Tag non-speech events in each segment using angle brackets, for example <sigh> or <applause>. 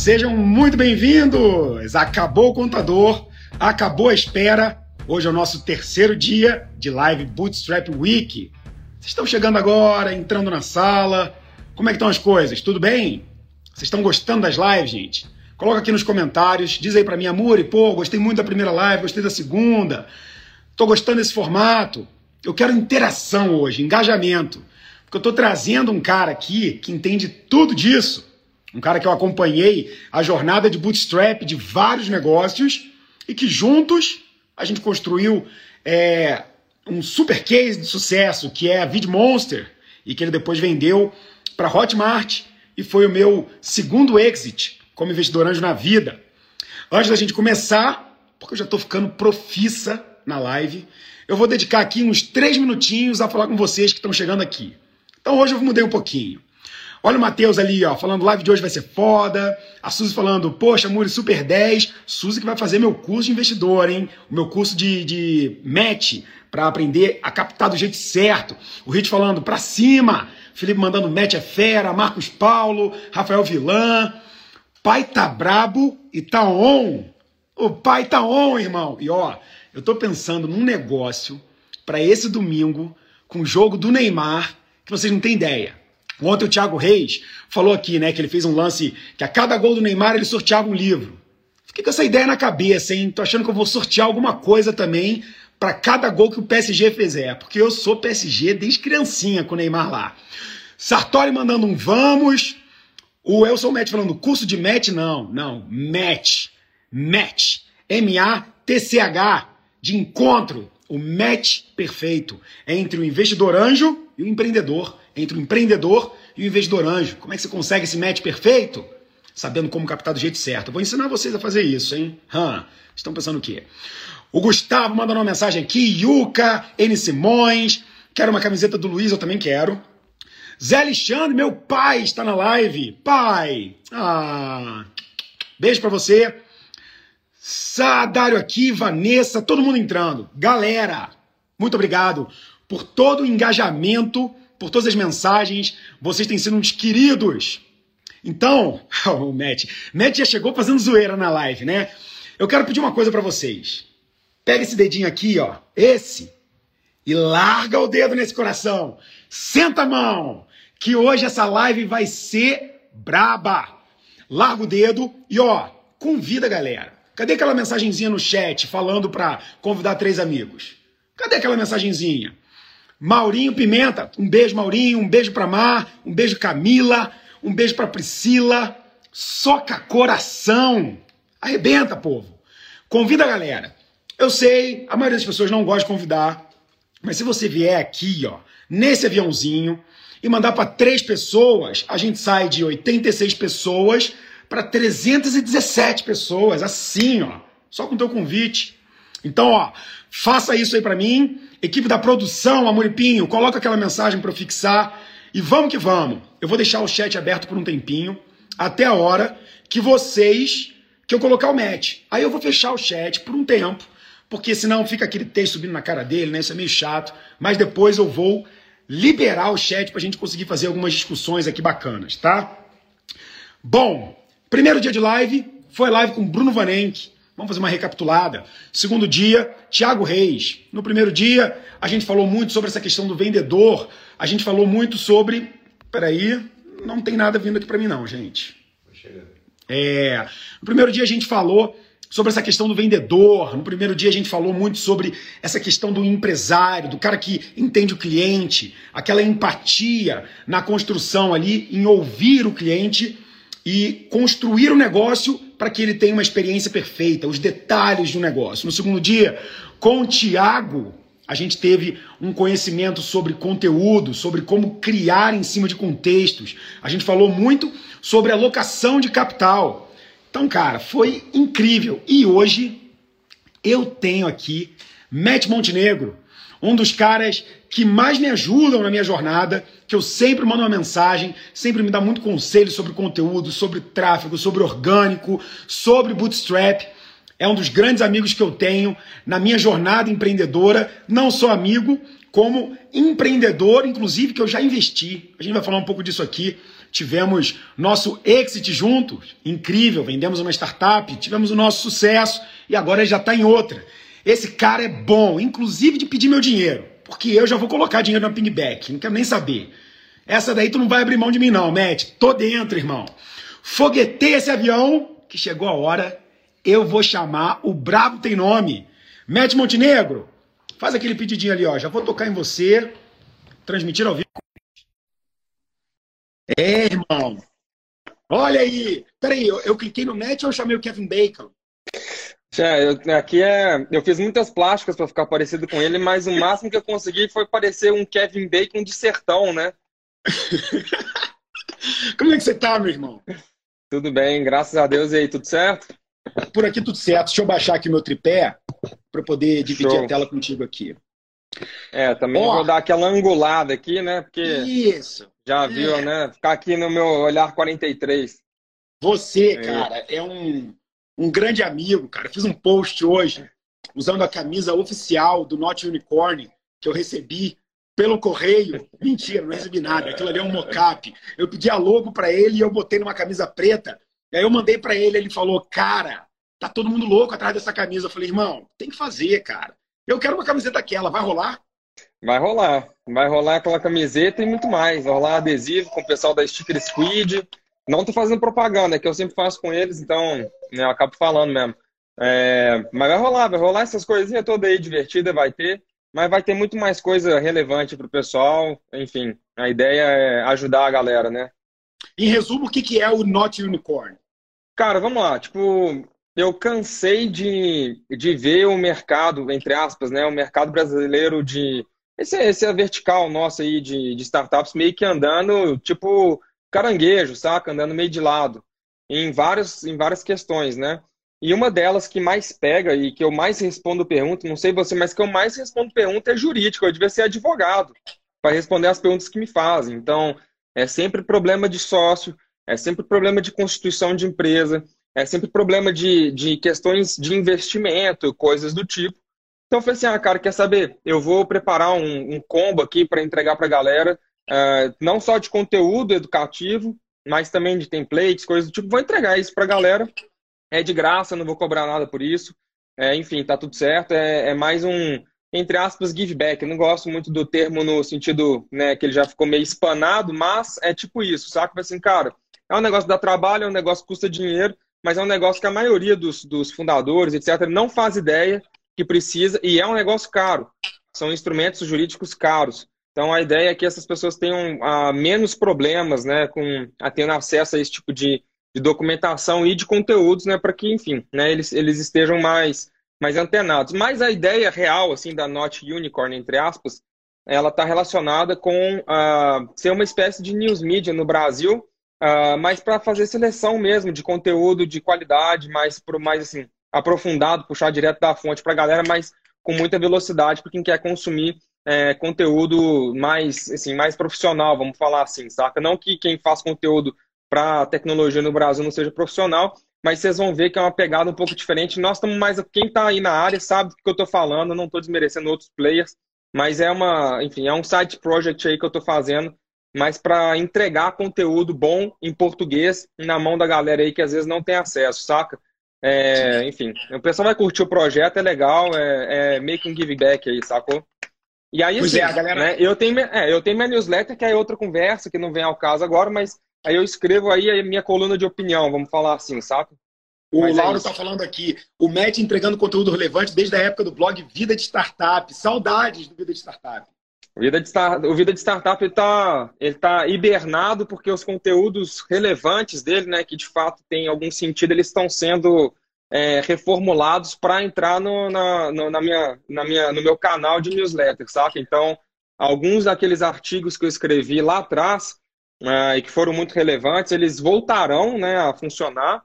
Sejam muito bem-vindos! Acabou o contador, acabou a espera. Hoje é o nosso terceiro dia de live Bootstrap Week. Vocês estão chegando agora, entrando na sala. Como é que estão as coisas? Tudo bem? Vocês estão gostando das lives, gente? Coloca aqui nos comentários, diz aí pra mim, Amuri, pô, gostei muito da primeira live, gostei da segunda. Tô gostando desse formato. Eu quero interação hoje, engajamento. Porque eu tô trazendo um cara aqui que entende tudo disso. Um cara que eu acompanhei a jornada de bootstrap de vários negócios e que juntos a gente construiu é, um super case de sucesso que é a VidMonster e que ele depois vendeu para Hotmart e foi o meu segundo exit como investidor anjo na vida. Antes da gente começar, porque eu já estou ficando profissa na live, eu vou dedicar aqui uns três minutinhos a falar com vocês que estão chegando aqui. Então hoje eu mudei um pouquinho. Olha o Matheus ali, ó, falando live de hoje vai ser foda. A Suzy falando, poxa, Muri, super 10. Suzy que vai fazer meu curso de investidor, hein? O meu curso de, de match para aprender a captar do jeito certo. O Rich falando, pra cima. Felipe mandando match é fera. Marcos Paulo, Rafael Vilan. Pai tá brabo e tá on. O pai tá on, irmão. E ó, eu tô pensando num negócio para esse domingo com o jogo do Neymar que vocês não têm ideia. Ontem o Thiago Reis falou aqui, né, que ele fez um lance que a cada gol do Neymar ele sorteava um livro. Fiquei com essa ideia na cabeça, hein? Tô achando que eu vou sortear alguma coisa também para cada gol que o PSG fizer, porque eu sou PSG desde criancinha com o Neymar lá. Sartori mandando um vamos. O Elson Match falando curso de match, não, não, match, match, M-A-T-C-H, de encontro, o match perfeito entre o investidor anjo e o empreendedor entre o empreendedor e o investidor anjo. Como é que você consegue esse match perfeito? Sabendo como captar do jeito certo. Vou ensinar vocês a fazer isso, hein? Estão pensando o quê? O Gustavo mandando uma mensagem aqui. Yuka, N Simões. Quero uma camiseta do Luiz, eu também quero. Zé Alexandre, meu pai, está na live. Pai! Ah, beijo para você. Sadário aqui, Vanessa, todo mundo entrando. Galera, muito obrigado por todo o engajamento por todas as mensagens. Vocês têm sido uns queridos. Então, <laughs> o Matt, Matt já chegou fazendo zoeira na live, né? Eu quero pedir uma coisa para vocês. Pega esse dedinho aqui, ó, esse, e larga o dedo nesse coração. Senta a mão, que hoje essa live vai ser braba. Larga o dedo e ó, convida a galera. Cadê aquela mensagenzinha no chat falando para convidar três amigos? Cadê aquela mensagenzinha? Maurinho Pimenta, um beijo Maurinho, um beijo para Mar, um beijo Camila, um beijo para Priscila. Soca coração. Arrebenta, povo. Convida a galera. Eu sei, a maioria das pessoas não gosta de convidar, mas se você vier aqui, ó, nesse aviãozinho e mandar para três pessoas, a gente sai de 86 pessoas para 317 pessoas, assim, ó, só com teu convite. Então, ó, faça isso aí para mim. Equipe da produção, Amoripinho, coloca aquela mensagem para eu fixar e vamos que vamos. Eu vou deixar o chat aberto por um tempinho, até a hora que vocês que eu colocar o match. Aí eu vou fechar o chat por um tempo, porque senão fica aquele texto subindo na cara dele, né? Isso é meio chato, mas depois eu vou liberar o chat para a gente conseguir fazer algumas discussões aqui bacanas, tá? Bom, primeiro dia de live foi live com Bruno Vanenck, Vamos fazer uma recapitulada. Segundo dia, Tiago Reis. No primeiro dia, a gente falou muito sobre essa questão do vendedor. A gente falou muito sobre. Peraí, não tem nada vindo aqui para mim, não, gente. É. No primeiro dia, a gente falou sobre essa questão do vendedor. No primeiro dia a gente falou muito sobre essa questão do empresário, do cara que entende o cliente, aquela empatia na construção ali, em ouvir o cliente e construir o negócio para que ele tenha uma experiência perfeita, os detalhes do negócio. No segundo dia, com o Tiago, a gente teve um conhecimento sobre conteúdo, sobre como criar em cima de contextos. A gente falou muito sobre alocação de capital. Então, cara, foi incrível. E hoje eu tenho aqui Matt Montenegro, um dos caras que mais me ajudam na minha jornada, que eu sempre mando uma mensagem, sempre me dá muito conselho sobre conteúdo, sobre tráfego, sobre orgânico, sobre bootstrap. É um dos grandes amigos que eu tenho na minha jornada empreendedora, não só amigo, como empreendedor, inclusive que eu já investi. A gente vai falar um pouco disso aqui. tivemos nosso exit juntos, incrível, vendemos uma startup, tivemos o nosso sucesso e agora já está em outra. Esse cara é bom, inclusive de pedir meu dinheiro, porque eu já vou colocar dinheiro na pingback, não quero nem saber. Essa daí tu não vai abrir mão de mim não, Matt. Tô dentro, irmão. Foguetei esse avião, que chegou a hora, eu vou chamar o Brabo Tem Nome. Matt Montenegro, faz aquele pedidinho ali, ó. Já vou tocar em você, transmitir ao vivo. É, irmão. Olha aí. Peraí, eu, eu cliquei no Matt ou eu chamei o Kevin Bacon? É, eu, aqui é. Eu fiz muitas plásticas para ficar parecido com ele, mas o máximo que eu consegui foi parecer um Kevin Bacon de sertão, né? <laughs> Como é que você tá, meu irmão? Tudo bem, graças a Deus. E aí, tudo certo? Por aqui tudo certo. Deixa eu baixar aqui meu tripé para poder dividir Show. a tela contigo aqui. É, também vou dar aquela angulada aqui, né? Porque Isso. Já viu, é. né? Ficar aqui no meu olhar 43. Você, é. cara, é um, um grande amigo, cara. fiz um post hoje usando a camisa oficial do Not Unicorn que eu recebi pelo correio. Mentira, não recebi nada. Aquilo ali é um mocap. Eu pedi a logo para ele e eu botei numa camisa preta. E aí eu mandei para ele, ele falou: "Cara, tá todo mundo louco atrás dessa camisa". Eu falei: "Irmão, tem que fazer, cara. Eu quero uma camiseta daquela, vai rolar?" Vai rolar. Vai rolar aquela camiseta e muito mais. Vai rolar adesivo com o pessoal da Sticker Squid. Não tô fazendo propaganda, é que eu sempre faço com eles, então né, eu acabo falando mesmo. É, mas vai rolar, vai rolar essas coisinhas todas aí divertidas, vai ter. Mas vai ter muito mais coisa relevante para o pessoal. Enfim, a ideia é ajudar a galera, né? Em resumo, o que, que é o Not Unicorn? Cara, vamos lá. Tipo, eu cansei de, de ver o mercado, entre aspas, né? O mercado brasileiro de. Esse, esse é vertical nosso aí de, de startups meio que andando, tipo, caranguejo, saca? Andando meio de lado. Em, vários, em várias questões, né? E uma delas que mais pega e que eu mais respondo pergunta, não sei você, mas que eu mais respondo pergunta é jurídico. Eu devia ser advogado para responder as perguntas que me fazem. Então, é sempre problema de sócio, é sempre problema de constituição de empresa, é sempre problema de, de questões de investimento, coisas do tipo. Então, eu falei assim: ah, cara, quer saber? Eu vou preparar um, um combo aqui para entregar para a galera, uh, não só de conteúdo educativo, mas também de templates, coisas do tipo. Vou entregar isso para a galera é de graça, não vou cobrar nada por isso. É, enfim, tá tudo certo. É, é, mais um, entre aspas, give back. Eu não gosto muito do termo no sentido né, que ele já ficou meio espanado, mas é tipo isso, saca? Assim, cara, é um negócio que dá trabalho, é um negócio que custa dinheiro, mas é um negócio que a maioria dos, dos fundadores, etc., não faz ideia que precisa e é um negócio caro. São instrumentos jurídicos caros. Então a ideia é que essas pessoas tenham uh, menos problemas né, com a tendo acesso a esse tipo de, de documentação e de conteúdos, né, para que, enfim, né, eles, eles estejam mais, mais antenados. Mas a ideia real, assim, da Not Unicorn, entre aspas, ela está relacionada com uh, ser uma espécie de news media no Brasil, uh, mas para fazer seleção mesmo de conteúdo de qualidade, mais, pro, mais assim, aprofundado, puxar direto da fonte para a galera, mas com muita velocidade para quem quer consumir é, conteúdo mais, assim, mais profissional, vamos falar assim, saca? Não que quem faz conteúdo para tecnologia no Brasil não seja profissional, mas vocês vão ver que é uma pegada um pouco diferente. Nós estamos mais. Quem está aí na área sabe do que eu estou falando, não estou desmerecendo outros players, mas é uma, enfim, é um side project aí que eu estou fazendo, mas para entregar conteúdo bom em português na mão da galera aí que às vezes não tem acesso, saca? É, enfim, o pessoal vai curtir o projeto, é legal, é, é meio que um give back aí, sacou? E aí, assim, é, galera... né, eu, tenho, é, eu tenho minha newsletter, que é outra conversa, que não vem ao caso agora, mas Aí eu escrevo aí a minha coluna de opinião, vamos falar assim, sabe? O Mas é Lauro está é falando aqui, o Matt entregando conteúdo relevante desde a época do blog Vida de Startup. Saudades do Vida de Startup. O Vida de, Star... o Vida de Startup está ele tá hibernado porque os conteúdos relevantes dele, né, que de fato tem algum sentido, eles estão sendo é, reformulados para entrar no, na, no, na minha, na minha, no meu canal de newsletter, saca? Então, alguns daqueles artigos que eu escrevi lá atrás, uh, e que foram muito relevantes, eles voltarão né, a funcionar,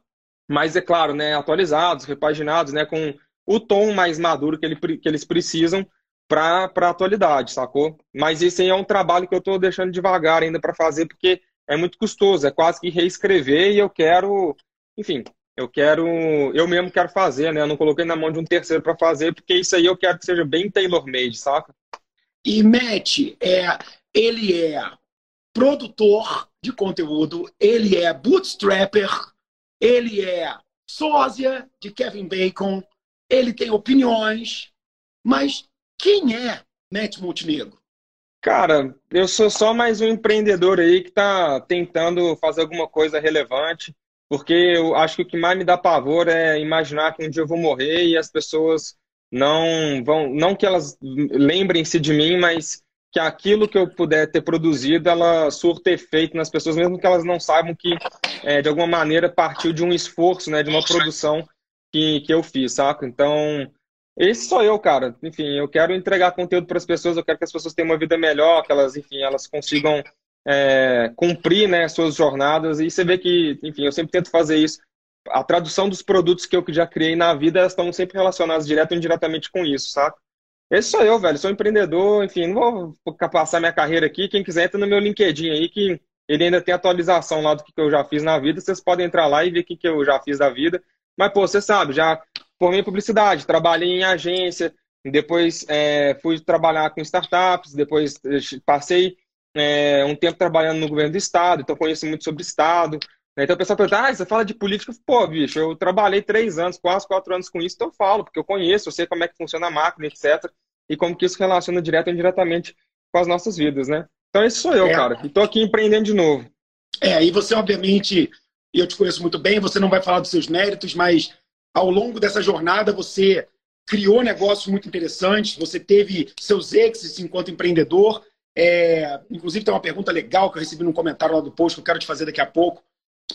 mas é claro, né, atualizados, repaginados, né, com o tom mais maduro que, ele, que eles precisam para a atualidade, sacou? Mas isso aí é um trabalho que eu estou deixando devagar ainda para fazer, porque é muito custoso, é quase que reescrever e eu quero, enfim, eu quero, eu mesmo quero fazer, né? Eu não coloquei na mão de um terceiro para fazer, porque isso aí eu quero que seja bem tailor-made, saca? E Matt, é, ele é produtor de conteúdo, ele é bootstrapper, ele é sósia de Kevin Bacon, ele tem opiniões, mas quem é Matt Montenegro? Cara, eu sou só mais um empreendedor aí que está tentando fazer alguma coisa relevante, porque eu acho que o que mais me dá pavor é imaginar que um dia eu vou morrer e as pessoas não vão, não que elas lembrem-se de mim, mas que aquilo que eu puder ter produzido, ela surta efeito nas pessoas, mesmo que elas não saibam que, é, de alguma maneira, partiu de um esforço, né, de uma produção que, que eu fiz, saca? Então, esse sou eu, cara. Enfim, eu quero entregar conteúdo para as pessoas, eu quero que as pessoas tenham uma vida melhor, que elas, enfim, elas consigam é, cumprir, né, suas jornadas. E você vê que, enfim, eu sempre tento fazer isso. A tradução dos produtos que eu já criei na vida, elas estão sempre relacionadas direto ou indiretamente com isso, saca? Esse sou eu, velho. Sou empreendedor, enfim, não vou passar minha carreira aqui. Quem quiser, entra no meu LinkedIn aí, que ele ainda tem atualização lá do que eu já fiz na vida. Vocês podem entrar lá e ver o que eu já fiz da vida. Mas, pô, você sabe, já formei publicidade, trabalhei em agência, depois é, fui trabalhar com startups, depois eh, passei é, um tempo trabalhando no governo do estado, então conheço muito sobre estado. Né? Então o pessoal pergunta, ah, você fala de política? Pô, bicho, eu trabalhei três anos, quase quatro anos com isso, então eu falo, porque eu conheço, eu sei como é que funciona a máquina, etc. E como que isso relaciona direto ou indiretamente com as nossas vidas, né? Então esse sou eu, é. cara. E tô aqui empreendendo de novo. É, e você, obviamente, eu te conheço muito bem, você não vai falar dos seus méritos, mas ao longo dessa jornada você criou negócios muito interessantes, você teve seus exits enquanto empreendedor. É, inclusive, tem uma pergunta legal que eu recebi num comentário lá do post que eu quero te fazer daqui a pouco.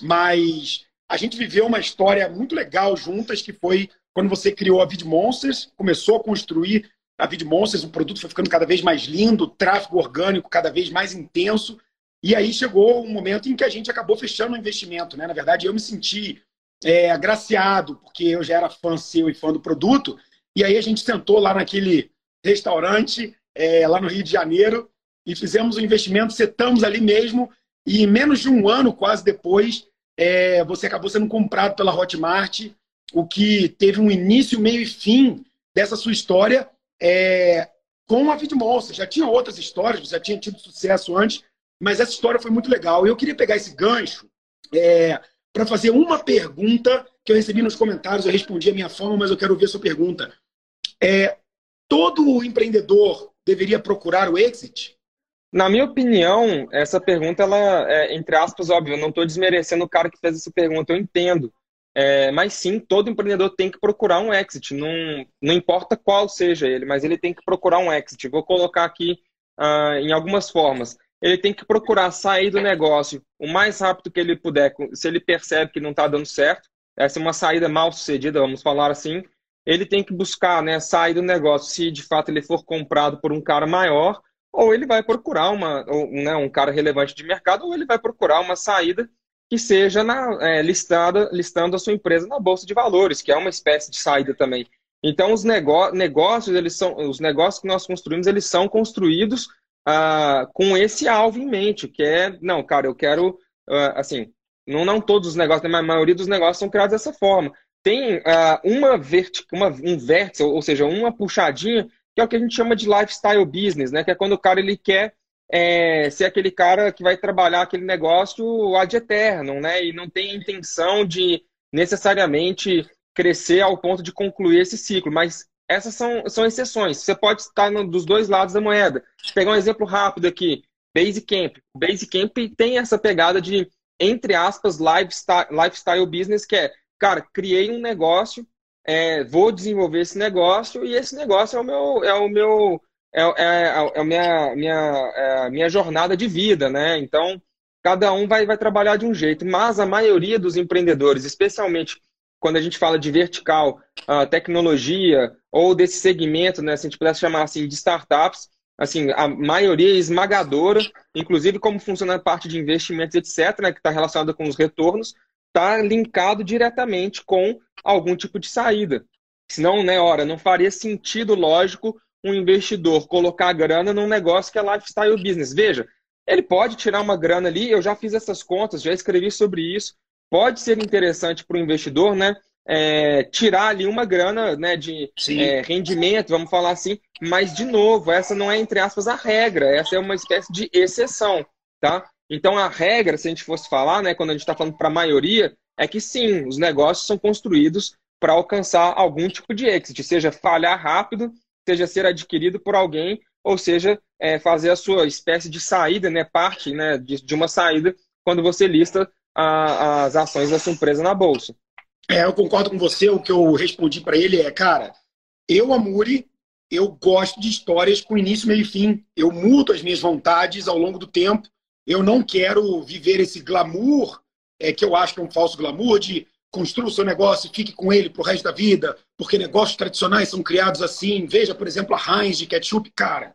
Mas a gente viveu uma história muito legal juntas, que foi quando você criou a Vid Monsters, começou a construir a Vid Monsters, o produto foi ficando cada vez mais lindo, tráfego orgânico cada vez mais intenso. E aí chegou um momento em que a gente acabou fechando o investimento. Né? Na verdade, eu me senti é, agraciado, porque eu já era fã seu e fã do produto. E aí a gente sentou lá naquele restaurante, é, lá no Rio de Janeiro, e fizemos o um investimento, setamos ali mesmo, e menos de um ano quase depois, é, você acabou sendo comprado pela Hotmart, o que teve um início, meio e fim dessa sua história é, com a Vidmonster. Já tinha outras histórias, já tinha tido sucesso antes, mas essa história foi muito legal. Eu queria pegar esse gancho é, para fazer uma pergunta que eu recebi nos comentários. Eu respondi a minha forma, mas eu quero ouvir a sua pergunta. É, todo empreendedor deveria procurar o exit? Na minha opinião, essa pergunta, ela é, entre aspas, óbvio, eu não estou desmerecendo o cara que fez essa pergunta, eu entendo. É, mas sim, todo empreendedor tem que procurar um exit, não, não importa qual seja ele, mas ele tem que procurar um exit. Vou colocar aqui uh, em algumas formas ele tem que procurar sair do negócio o mais rápido que ele puder, se ele percebe que não está dando certo, essa é uma saída mal sucedida, vamos falar assim, ele tem que buscar né, sair do negócio se de fato ele for comprado por um cara maior, ou ele vai procurar uma, né, um cara relevante de mercado, ou ele vai procurar uma saída que seja na, é, listada, listando a sua empresa na Bolsa de Valores, que é uma espécie de saída também. Então, os negócios, eles são, os negócios que nós construímos, eles são construídos uh, com esse alvo em mente, que é, não, cara, eu quero, uh, assim, não, não todos os negócios, mas a maioria dos negócios são criados dessa forma. Tem uh, uma, uma um vértice, ou seja, uma puxadinha, que é o que a gente chama de lifestyle business, né? Que é quando o cara ele quer é, ser aquele cara que vai trabalhar aquele negócio ad eterno, né? E não tem a intenção de necessariamente crescer ao ponto de concluir esse ciclo, mas essas são, são exceções. Você pode estar no, dos dois lados da moeda. Vou pegar um exemplo rápido aqui. Basecamp. Basecamp tem essa pegada de, entre aspas, lifestyle, lifestyle business, que é, cara, criei um negócio, é, vou desenvolver esse negócio e esse negócio é o meu, é o meu, é, é, é a minha, minha, é a minha jornada de vida, né? Então, cada um vai, vai trabalhar de um jeito, mas a maioria dos empreendedores, especialmente quando a gente fala de vertical, uh, tecnologia ou desse segmento, né, se a gente pudesse chamar assim de startups, assim, a maioria esmagadora, inclusive como funciona a parte de investimentos, etc., né, que está relacionada com os retornos, está linkado diretamente com algum tipo de saída. Senão, né, ora, não faria sentido lógico um investidor colocar grana num negócio que é lifestyle business. Veja, ele pode tirar uma grana ali, eu já fiz essas contas, já escrevi sobre isso, pode ser interessante para o investidor, né? É, tirar ali uma grana né, de é, rendimento, vamos falar assim, mas de novo, essa não é, entre aspas, a regra, essa é uma espécie de exceção. tá? Então a regra, se a gente fosse falar, né, quando a gente está falando para a maioria, é que sim, os negócios são construídos para alcançar algum tipo de exit, seja falhar rápido, seja ser adquirido por alguém, ou seja, é, fazer a sua espécie de saída, né, parte né, de, de uma saída quando você lista a, as ações da sua empresa na bolsa. É, eu concordo com você. O que eu respondi para ele é, cara, eu, Amuri, eu gosto de histórias com início, meio e fim. Eu mudo as minhas vontades ao longo do tempo. Eu não quero viver esse glamour, é, que eu acho que é um falso glamour, de construa o seu negócio e fique com ele pro resto da vida, porque negócios tradicionais são criados assim. Veja, por exemplo, a Heinz de ketchup, cara.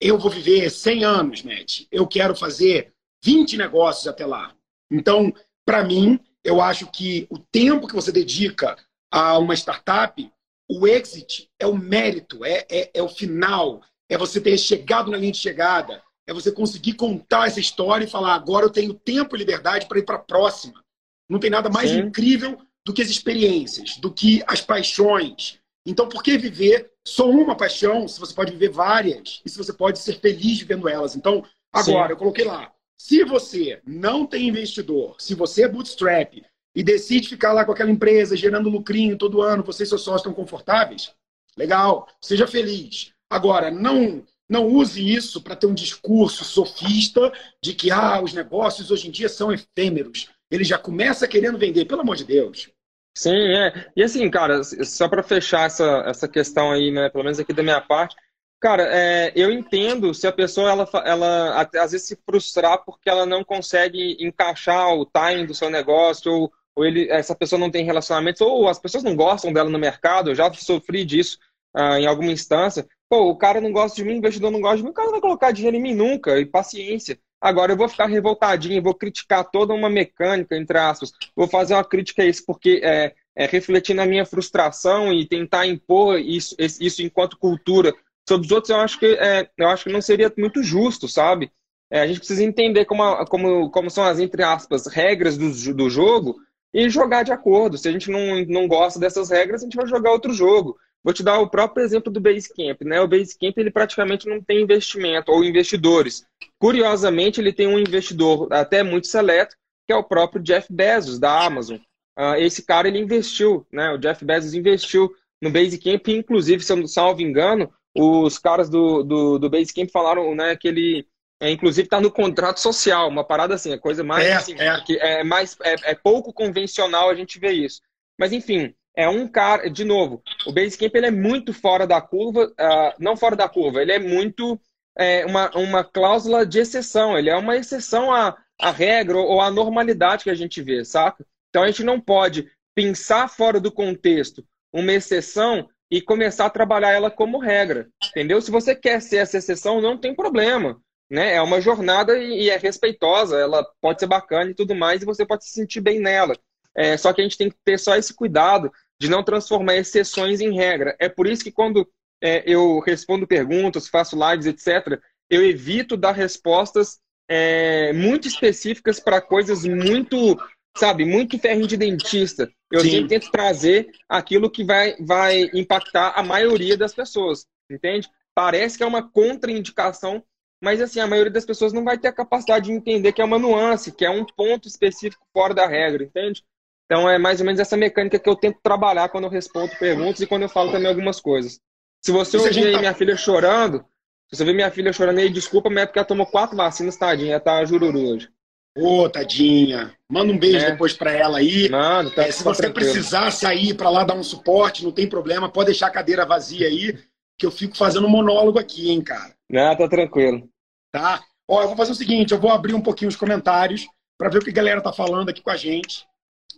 Eu vou viver 100 anos, Matt. Eu quero fazer 20 negócios até lá. Então, para mim, eu acho que o tempo que você dedica a uma startup, o exit é o mérito, é, é, é o final, é você ter chegado na linha de chegada, é você conseguir contar essa história e falar: agora eu tenho tempo e liberdade para ir para a próxima. Não tem nada mais Sim. incrível do que as experiências, do que as paixões. Então, por que viver só uma paixão se você pode viver várias e se você pode ser feliz vivendo elas? Então, agora, Sim. eu coloquei lá se você não tem investidor, se você é bootstrap e decide ficar lá com aquela empresa gerando lucrinho todo ano, você e seus sócios estão confortáveis, legal, seja feliz. Agora, não não use isso para ter um discurso sofista de que ah, os negócios hoje em dia são efêmeros. Ele já começa querendo vender, pelo amor de Deus. Sim, é. E assim, cara, só para fechar essa, essa questão aí, né, pelo menos aqui da minha parte, Cara, é, eu entendo se a pessoa ela, ela às vezes se frustrar porque ela não consegue encaixar o timing do seu negócio ou, ou ele, essa pessoa não tem relacionamentos ou as pessoas não gostam dela no mercado. Eu já sofri disso ah, em alguma instância. Pô, o cara não gosta de mim, o investidor não gosta de mim, o cara não vai colocar dinheiro em mim nunca e paciência. Agora eu vou ficar revoltadinho, vou criticar toda uma mecânica, entre aspas. Vou fazer uma crítica a isso porque é, é refletir na minha frustração e tentar impor isso, isso enquanto cultura Sobre os outros, eu acho que, é, eu acho que não seria muito justo, sabe? É, a gente precisa entender como, como, como são as, entre aspas, regras do, do jogo e jogar de acordo. Se a gente não, não gosta dessas regras, a gente vai jogar outro jogo. Vou te dar o próprio exemplo do Basecamp. Né? O Basecamp ele praticamente não tem investimento ou investidores. Curiosamente, ele tem um investidor até muito seleto, que é o próprio Jeff Bezos, da Amazon. Uh, esse cara ele investiu, né? o Jeff Bezos investiu no Basecamp, inclusive, se eu não salvo engano, os caras do, do, do Basecamp falaram né, que ele, é, inclusive, está no contrato social, uma parada assim, a coisa mais. É, assim, é. É, mais é, é, pouco convencional a gente ver isso. Mas, enfim, é um cara. De novo, o Basecamp ele é muito fora da curva, uh, não fora da curva, ele é muito. É, uma, uma cláusula de exceção, ele é uma exceção à, à regra ou à normalidade que a gente vê, saca? Então a gente não pode pensar fora do contexto uma exceção e começar a trabalhar ela como regra, entendeu? Se você quer ser essa exceção, não tem problema, né? É uma jornada e é respeitosa, ela pode ser bacana e tudo mais, e você pode se sentir bem nela. É, só que a gente tem que ter só esse cuidado de não transformar exceções em regra. É por isso que quando é, eu respondo perguntas, faço lives, etc., eu evito dar respostas é, muito específicas para coisas muito sabe, muito ferrinho de dentista. Eu Sim. sempre tento trazer aquilo que vai, vai impactar a maioria das pessoas, entende? Parece que é uma contraindicação, mas assim, a maioria das pessoas não vai ter a capacidade de entender que é uma nuance, que é um ponto específico fora da regra, entende? Então é mais ou menos essa mecânica que eu tento trabalhar quando eu respondo perguntas e quando eu falo também algumas coisas. Se você ouvir aí tá... minha filha chorando, se você ver minha filha chorando aí, desculpa, mas é porque ela tomou quatro vacinas, tadinha, ela tá jururu hoje. Ô, oh, tadinha. Manda um beijo é. depois para ela aí. Mano, tá, é, se você tranquilo. precisar sair para lá dar um suporte, não tem problema, pode deixar a cadeira vazia aí, que eu fico fazendo um monólogo aqui, hein, cara. Não, tá tranquilo. Tá? Ó, eu vou fazer o seguinte, eu vou abrir um pouquinho os comentários para ver o que a galera tá falando aqui com a gente.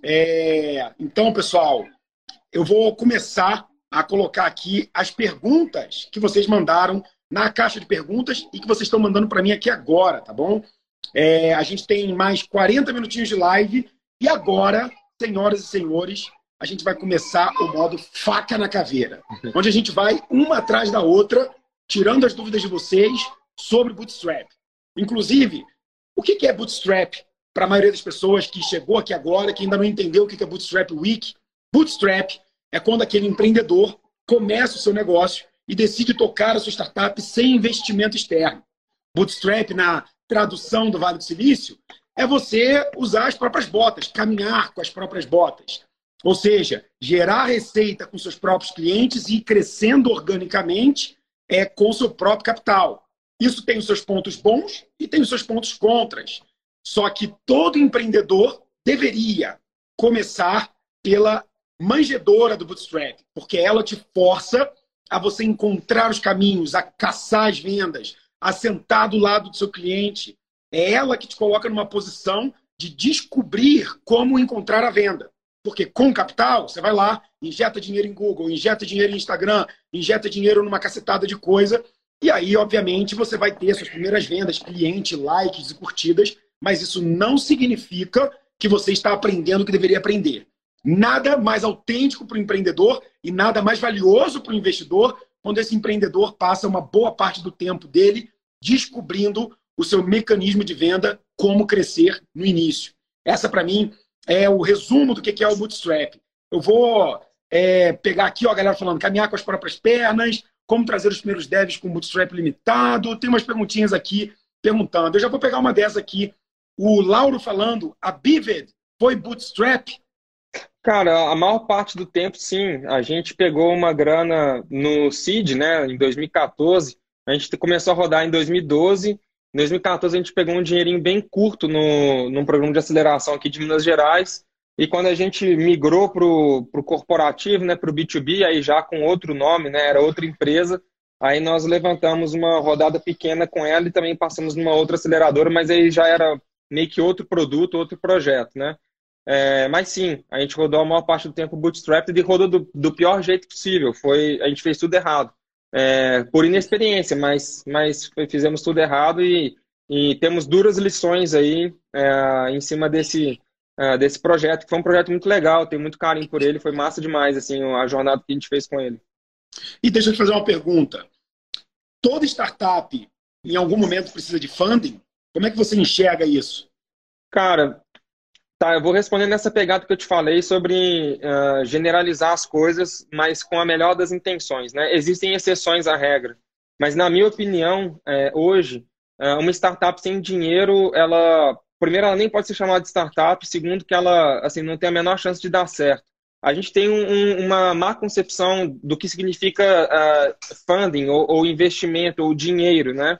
É... Então, pessoal, eu vou começar a colocar aqui as perguntas que vocês mandaram na caixa de perguntas e que vocês estão mandando para mim aqui agora, tá bom? É, a gente tem mais 40 minutinhos de live. E agora, senhoras e senhores, a gente vai começar o modo faca na caveira. <laughs> Onde a gente vai uma atrás da outra, tirando as dúvidas de vocês sobre Bootstrap. Inclusive, o que é Bootstrap para a maioria das pessoas que chegou aqui agora, que ainda não entendeu o que é Bootstrap Week? Bootstrap é quando aquele empreendedor começa o seu negócio e decide tocar a sua startup sem investimento externo. Bootstrap, na tradução do Vale do Silício é você usar as próprias botas, caminhar com as próprias botas. Ou seja, gerar receita com seus próprios clientes e ir crescendo organicamente é, com seu próprio capital. Isso tem os seus pontos bons e tem os seus pontos contras. Só que todo empreendedor deveria começar pela manjedora do bootstrap, porque ela te força a você encontrar os caminhos, a caçar as vendas, a sentar do lado do seu cliente. É ela que te coloca numa posição de descobrir como encontrar a venda. Porque com capital, você vai lá, injeta dinheiro em Google, injeta dinheiro em Instagram, injeta dinheiro numa cacetada de coisa, e aí, obviamente, você vai ter suas primeiras vendas, cliente, likes e curtidas, mas isso não significa que você está aprendendo o que deveria aprender. Nada mais autêntico para o empreendedor e nada mais valioso para o investidor quando esse empreendedor passa uma boa parte do tempo dele descobrindo o seu mecanismo de venda, como crescer no início. Essa, para mim, é o resumo do que é o bootstrap. Eu vou é, pegar aqui ó, a galera falando caminhar com as próprias pernas, como trazer os primeiros devs com bootstrap limitado. Tem umas perguntinhas aqui perguntando. Eu já vou pegar uma dessas aqui. O Lauro falando, a Bivid foi bootstrap? Cara, a maior parte do tempo, sim. A gente pegou uma grana no CID, né, em 2014. A gente começou a rodar em 2012. Em 2014, a gente pegou um dinheirinho bem curto no, num programa de aceleração aqui de Minas Gerais. E quando a gente migrou para o corporativo, né, para o B2B, aí já com outro nome, né, era outra empresa, aí nós levantamos uma rodada pequena com ela e também passamos numa outra aceleradora, mas aí já era meio que outro produto, outro projeto, né? É, mas sim, a gente rodou a maior parte do tempo bootstrap e rodou do, do pior jeito possível. Foi, a gente fez tudo errado. É, por inexperiência, mas, mas fizemos tudo errado e, e temos duras lições aí é, em cima desse, é, desse projeto, que foi um projeto muito legal, tenho muito carinho por ele, foi massa demais assim, a jornada que a gente fez com ele. E deixa eu te fazer uma pergunta. Toda startup, em algum momento, precisa de funding? Como é que você enxerga isso? Cara, Tá, eu vou responder nessa pegada que eu te falei sobre uh, generalizar as coisas, mas com a melhor das intenções. Né? Existem exceções à regra, mas na minha opinião, é, hoje, uh, uma startup sem dinheiro, ela, primeiro, ela nem pode ser chamada de startup, segundo, que ela assim, não tem a menor chance de dar certo. A gente tem um, uma má concepção do que significa uh, funding, ou, ou investimento, ou dinheiro, né?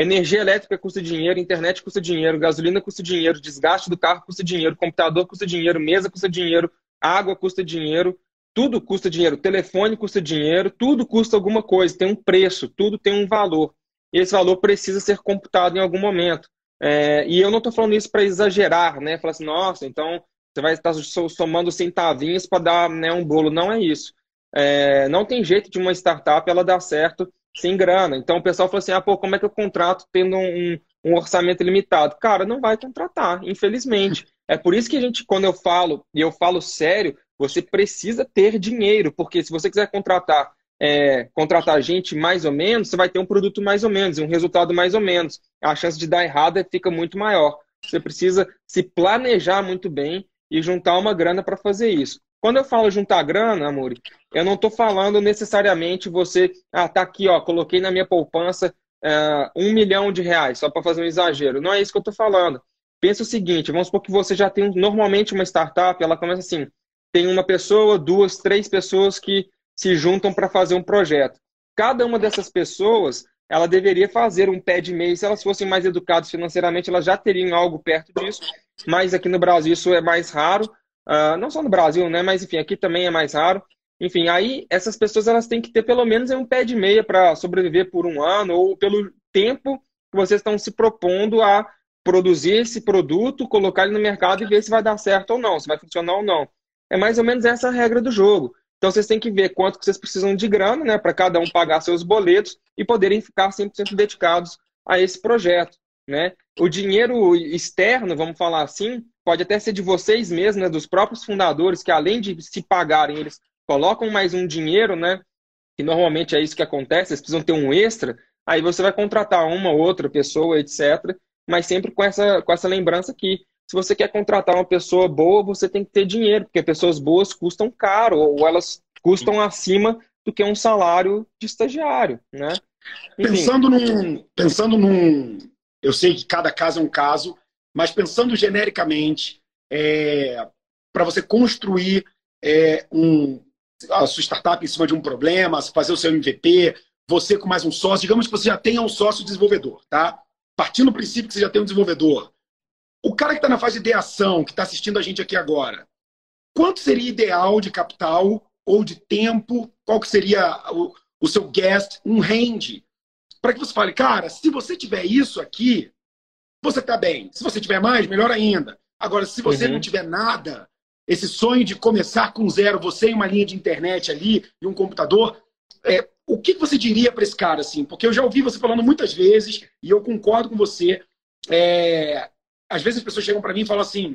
Energia elétrica custa dinheiro, internet custa dinheiro, gasolina custa dinheiro, desgaste do carro custa dinheiro, computador custa dinheiro, mesa custa dinheiro, água custa dinheiro, tudo custa dinheiro, telefone custa dinheiro, tudo custa alguma coisa, tem um preço, tudo tem um valor. E esse valor precisa ser computado em algum momento. É, e eu não estou falando isso para exagerar, né? Falar assim, nossa, então você vai estar somando centavinhos para dar né, um bolo. Não é isso. É, não tem jeito de uma startup ela dar certo sem grana. Então o pessoal falou assim: ah, pô, como é que eu contrato tendo um, um orçamento limitado? Cara, não vai contratar, infelizmente. É por isso que a gente, quando eu falo, e eu falo sério, você precisa ter dinheiro, porque se você quiser contratar, é, contratar gente mais ou menos, você vai ter um produto mais ou menos, um resultado mais ou menos. A chance de dar errado fica muito maior. Você precisa se planejar muito bem e juntar uma grana para fazer isso. Quando eu falo juntar grana, Amori, eu não estou falando necessariamente você, ah, tá aqui, ó, coloquei na minha poupança uh, um milhão de reais, só para fazer um exagero. Não é isso que eu estou falando. Pensa o seguinte, vamos supor que você já tem normalmente uma startup, ela começa assim, tem uma pessoa, duas, três pessoas que se juntam para fazer um projeto. Cada uma dessas pessoas, ela deveria fazer um pé de meio. Se elas fossem mais educadas financeiramente, elas já teriam algo perto disso. Mas aqui no Brasil isso é mais raro. Uh, não só no Brasil, né? Mas enfim, aqui também é mais raro. Enfim, aí essas pessoas elas têm que ter pelo menos um pé de meia para sobreviver por um ano ou pelo tempo que vocês estão se propondo a produzir esse produto, colocar ele no mercado e ver se vai dar certo ou não, se vai funcionar ou não. É mais ou menos essa a regra do jogo. Então vocês têm que ver quanto que vocês precisam de grana, né, para cada um pagar seus boletos e poderem ficar 100% dedicados a esse projeto, né? O dinheiro externo, vamos falar assim, pode até ser de vocês mesmos, né, dos próprios fundadores, que além de se pagarem, eles colocam mais um dinheiro, né? Que normalmente é isso que acontece, eles precisam ter um extra, aí você vai contratar uma ou outra pessoa, etc. Mas sempre com essa, com essa lembrança que se você quer contratar uma pessoa boa, você tem que ter dinheiro, porque pessoas boas custam caro, ou elas custam acima do que um salário de estagiário, né? Pensando num, pensando num, Eu sei que cada caso é um caso, mas pensando genericamente, é, para você construir é, um, a sua startup em cima de um problema, fazer o seu MVP, você com mais um sócio, digamos que você já tenha um sócio desenvolvedor, tá? Partindo do princípio que você já tem um desenvolvedor. O cara que está na fase de ideação, que está assistindo a gente aqui agora, quanto seria ideal de capital ou de tempo? Qual que seria o, o seu guest, um range? Para que você fale, cara, se você tiver isso aqui, você está bem. Se você tiver mais, melhor ainda. Agora, se você uhum. não tiver nada, esse sonho de começar com zero, você em uma linha de internet ali e um computador, é, o que você diria para esse cara assim? Porque eu já ouvi você falando muitas vezes e eu concordo com você. É, às vezes as pessoas chegam para mim e falam assim: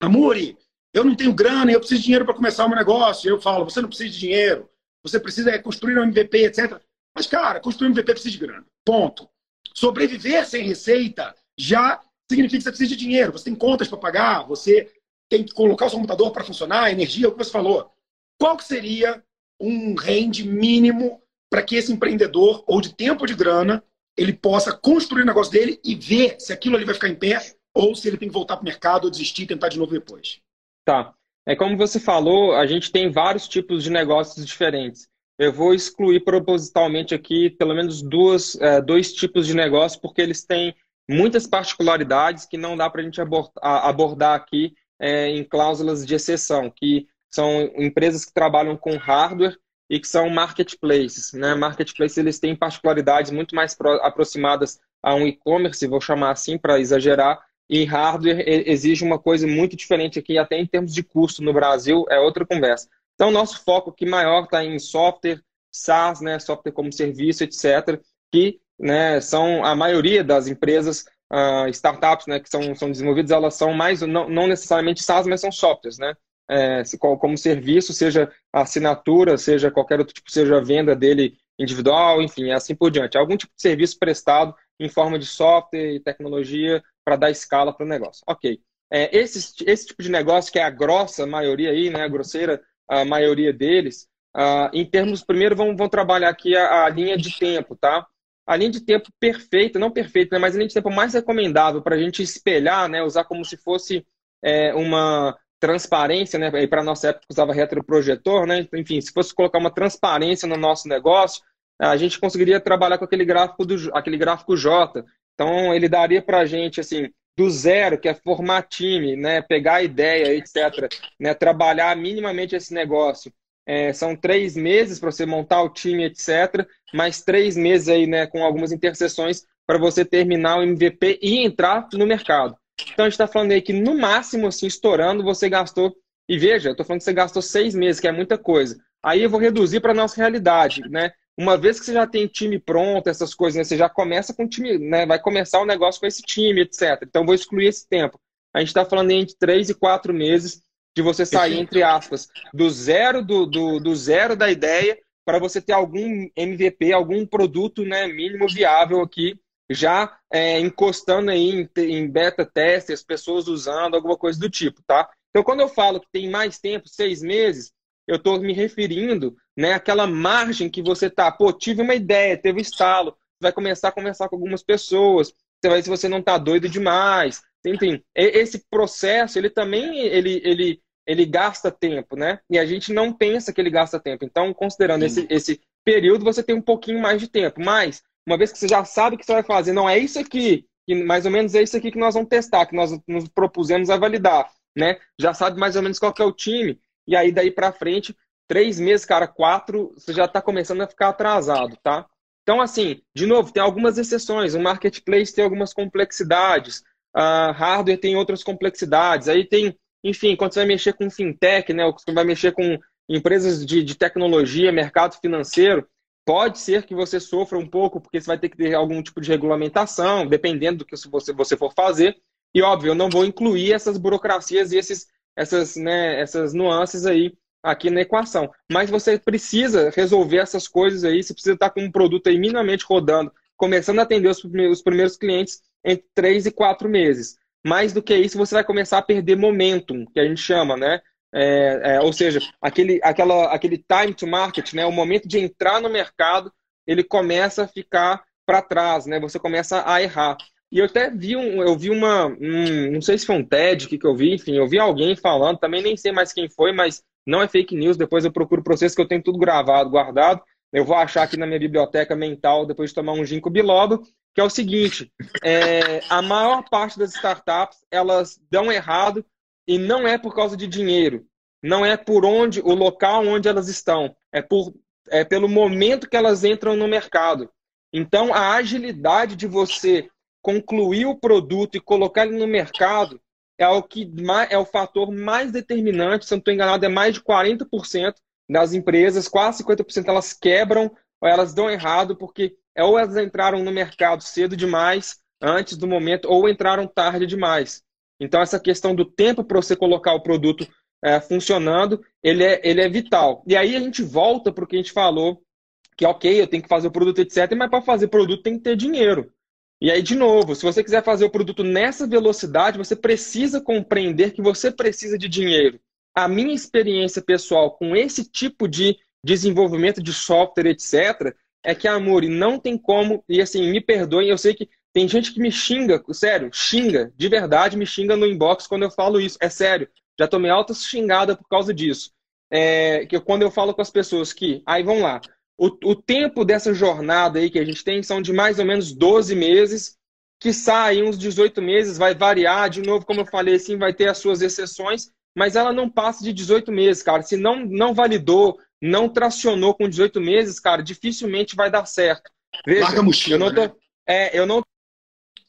Amore, eu não tenho grana, eu preciso de dinheiro para começar o meu negócio. Eu falo: você não precisa de dinheiro, você precisa é, construir um MVP, etc. Mas, cara, construir um MVP precisa de grana. Ponto. Sobreviver sem receita já significa que você precisa de dinheiro. Você tem contas para pagar, você tem que colocar o seu computador para funcionar, energia, é o que você falou. Qual que seria um range mínimo para que esse empreendedor, ou de tempo ou de grana, ele possa construir o negócio dele e ver se aquilo ali vai ficar em pé ou se ele tem que voltar para o mercado desistir e tentar de novo depois. Tá. É como você falou, a gente tem vários tipos de negócios diferentes. Eu vou excluir propositalmente aqui pelo menos duas, é, dois tipos de negócio, porque eles têm muitas particularidades que não dá para a gente abordar aqui é, em cláusulas de exceção, que são empresas que trabalham com hardware e que são marketplaces. Né? Marketplaces eles têm particularidades muito mais aproximadas a um e-commerce, vou chamar assim para exagerar, e hardware exige uma coisa muito diferente aqui, até em termos de custo no Brasil, é outra conversa. Então, nosso foco aqui maior está em software, SaaS, né, software como serviço, etc., que né, são a maioria das empresas uh, startups né, que são, são desenvolvidas, elas são mais, não, não necessariamente SaaS, mas são softwares, né? É, como serviço, seja assinatura, seja qualquer outro tipo, seja venda dele individual, enfim, assim por diante. Algum tipo de serviço prestado em forma de software e tecnologia para dar escala para o negócio. Ok. É, esse, esse tipo de negócio, que é a grossa maioria aí, né, a grosseira a maioria deles, uh, em termos, primeiro, vão, trabalhar aqui a, a linha de tempo, tá? a linha de tempo perfeita, não perfeita, né, mas a linha de tempo mais recomendável para a gente espelhar, né, usar como se fosse é, uma transparência, né, para a nossa época usava retroprojetor, né, enfim, se fosse colocar uma transparência no nosso negócio, a gente conseguiria trabalhar com aquele gráfico, do, aquele gráfico J. Então, ele daria para a gente, assim, do zero, que é formar time, né, pegar a ideia, etc., né, trabalhar minimamente esse negócio, é, são três meses para você montar o time, etc. Mais três meses aí, né, com algumas interseções para você terminar o MVP e entrar no mercado. Então a gente está falando aí que no máximo, assim, estourando, você gastou. E veja, eu estou falando que você gastou seis meses, que é muita coisa. Aí eu vou reduzir para a nossa realidade, né? Uma vez que você já tem time pronto, essas coisas, né? Você já começa com o time, né? Vai começar o negócio com esse time, etc. Então vou excluir esse tempo. A gente está falando entre três e quatro meses de você sair, entre aspas, do zero do, do, do zero da ideia para você ter algum MVP, algum produto né, mínimo viável aqui, já é, encostando aí em, em beta teste, as pessoas usando, alguma coisa do tipo, tá? Então, quando eu falo que tem mais tempo, seis meses, eu estou me referindo né, àquela margem que você tá, pô, tive uma ideia, teve um estalo, vai começar a conversar com algumas pessoas, você vai ver se você não está doido demais, enfim, esse processo, ele também, ele, ele, ele gasta tempo, né? E a gente não pensa que ele gasta tempo. Então, considerando esse, esse período, você tem um pouquinho mais de tempo. Mas, uma vez que você já sabe o que você vai fazer, não é isso aqui, que mais ou menos é isso aqui que nós vamos testar, que nós nos propusemos a validar, né? Já sabe mais ou menos qual é o time. E aí, daí para frente, três meses, cara, quatro, você já está começando a ficar atrasado, tá? Então, assim, de novo, tem algumas exceções. O marketplace tem algumas complexidades uh, hardware tem outras complexidades. Aí tem, enfim, quando você vai mexer com fintech, né, ou você vai mexer com empresas de, de tecnologia, mercado financeiro, pode ser que você sofra um pouco, porque você vai ter que ter algum tipo de regulamentação, dependendo do que você, você for fazer. E, óbvio, eu não vou incluir essas burocracias e esses, essas, né, essas nuances aí aqui na equação. Mas você precisa resolver essas coisas aí, você precisa estar com um produto aí minimamente rodando, começando a atender os, os primeiros clientes entre três e quatro meses. Mais do que isso, você vai começar a perder momentum, que a gente chama, né? É, é, ou seja, aquele, aquela, aquele time to market, né? O momento de entrar no mercado, ele começa a ficar para trás, né? Você começa a errar. E eu até vi um, eu vi uma, um, não sei se foi um TED que, que eu vi, enfim, eu vi alguém falando, também nem sei mais quem foi, mas não é fake news, depois eu procuro processo que eu tenho tudo gravado, guardado. Eu vou achar aqui na minha biblioteca mental, depois de tomar um ginkgo biloba, que é o seguinte, é, a maior parte das startups, elas dão errado e não é por causa de dinheiro, não é por onde, o local onde elas estão, é, por, é pelo momento que elas entram no mercado. Então, a agilidade de você concluir o produto e colocar ele no mercado é o que é o fator mais determinante, se eu não estou enganado, é mais de 40% das empresas, quase 50% elas quebram ou elas dão errado porque é ou elas entraram no mercado cedo demais, antes do momento, ou entraram tarde demais. Então, essa questão do tempo para você colocar o produto é, funcionando, ele é, ele é vital. E aí a gente volta para o que a gente falou, que ok, eu tenho que fazer o produto, etc., mas para fazer produto tem que ter dinheiro. E aí, de novo, se você quiser fazer o produto nessa velocidade, você precisa compreender que você precisa de dinheiro. A minha experiência pessoal com esse tipo de desenvolvimento de software, etc., é que, amor, não tem como, e assim, me perdoem, eu sei que tem gente que me xinga, sério, xinga, de verdade, me xinga no inbox quando eu falo isso. É sério, já tomei alta xingada por causa disso. É, que quando eu falo com as pessoas que, aí vamos lá, o, o tempo dessa jornada aí que a gente tem são de mais ou menos 12 meses, que saem uns 18 meses, vai variar, de novo, como eu falei, assim, vai ter as suas exceções, mas ela não passa de 18 meses, cara. Se não, não validou, não tracionou com 18 meses, cara, dificilmente vai dar certo. Veja, Larga a mochila, eu não tô, né? é, eu não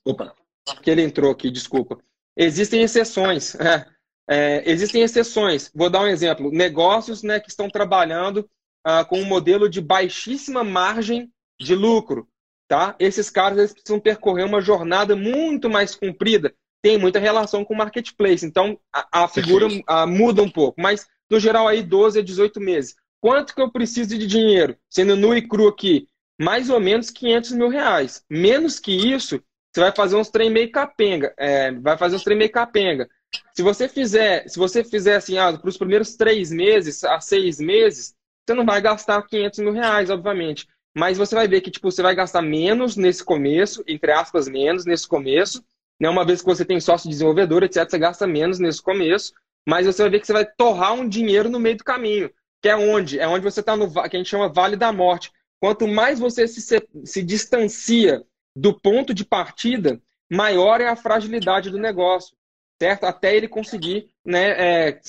Opa. Que ele entrou aqui, desculpa. Existem exceções. <laughs> É, é, existem exceções. Vou dar um exemplo. Negócios né, que estão trabalhando ah, com um modelo de baixíssima margem de lucro. Tá? Esses caras eles precisam percorrer uma jornada muito mais comprida. Tem muita relação com o marketplace. Então, a, a figura a, muda um pouco. Mas, no geral, aí 12 a 18 meses. Quanto que eu preciso de dinheiro? Sendo nu e cru aqui, mais ou menos 500 mil reais. Menos que isso, você vai fazer uns trem meio capenga. É, vai fazer uns trem meio capenga. Se você fizer, se você fizer assim, ah, para os primeiros três meses a seis meses, você não vai gastar 500 mil reais, obviamente. Mas você vai ver que tipo, você vai gastar menos nesse começo, entre aspas, menos nesse começo. Né? Uma vez que você tem sócio desenvolvedor, etc., você gasta menos nesse começo. Mas você vai ver que você vai torrar um dinheiro no meio do caminho. Que é onde? É onde você está no que a gente chama Vale da Morte. Quanto mais você se, se distancia do ponto de partida, maior é a fragilidade do negócio, certo? Até ele conseguir né, é,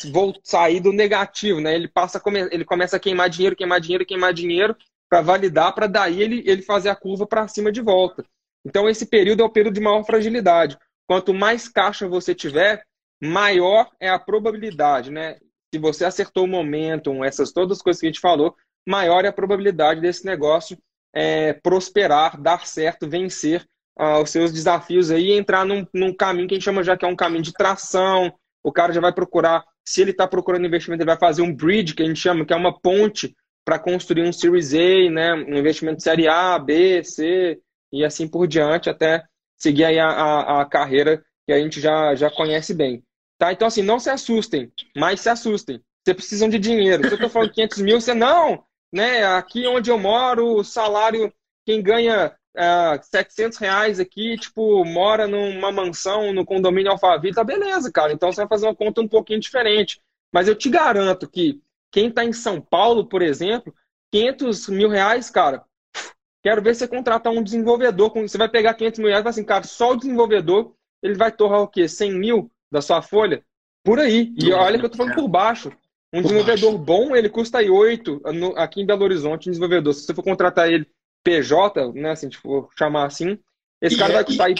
sair do negativo, né? Ele passa, ele começa a queimar dinheiro, queimar dinheiro, queimar dinheiro para validar, para daí ele, ele fazer a curva para cima de volta. Então esse período é o período de maior fragilidade. Quanto mais caixa você tiver, maior é a probabilidade, né? Se você acertou o momentum, essas todas as coisas que a gente falou, maior é a probabilidade desse negócio é, prosperar, dar certo, vencer uh, os seus desafios aí e entrar num, num, caminho que a gente chama já que é um caminho de tração. O cara já vai procurar, se ele está procurando investimento, ele vai fazer um bridge, que a gente chama, que é uma ponte para construir um Series A, né, um investimento de série A, B, C e assim por diante, até seguir aí a, a, a carreira que a gente já, já conhece bem. Tá? Então, assim, não se assustem, mas se assustem. Vocês precisam de dinheiro. Se eu estou falando 500 mil, você não, né? Aqui onde eu moro, o salário, quem ganha é, 700 reais aqui, tipo, mora numa mansão, no condomínio Alphaville, tá beleza, cara. Então você vai fazer uma conta um pouquinho diferente. Mas eu te garanto que quem está em São Paulo, por exemplo, 500 mil reais, cara, quero ver você contratar um desenvolvedor. Você vai pegar 500 mil reais e vai assim, cara, só o desenvolvedor, ele vai torrar o quê? 100 mil da sua folha? Por aí. E olha que eu tô falando por baixo. Um desenvolvedor bom, ele custa aí 8 no, aqui em Belo Horizonte, um desenvolvedor. Se você for contratar ele PJ, né, se for chamar assim, esse e cara é, vai custar aí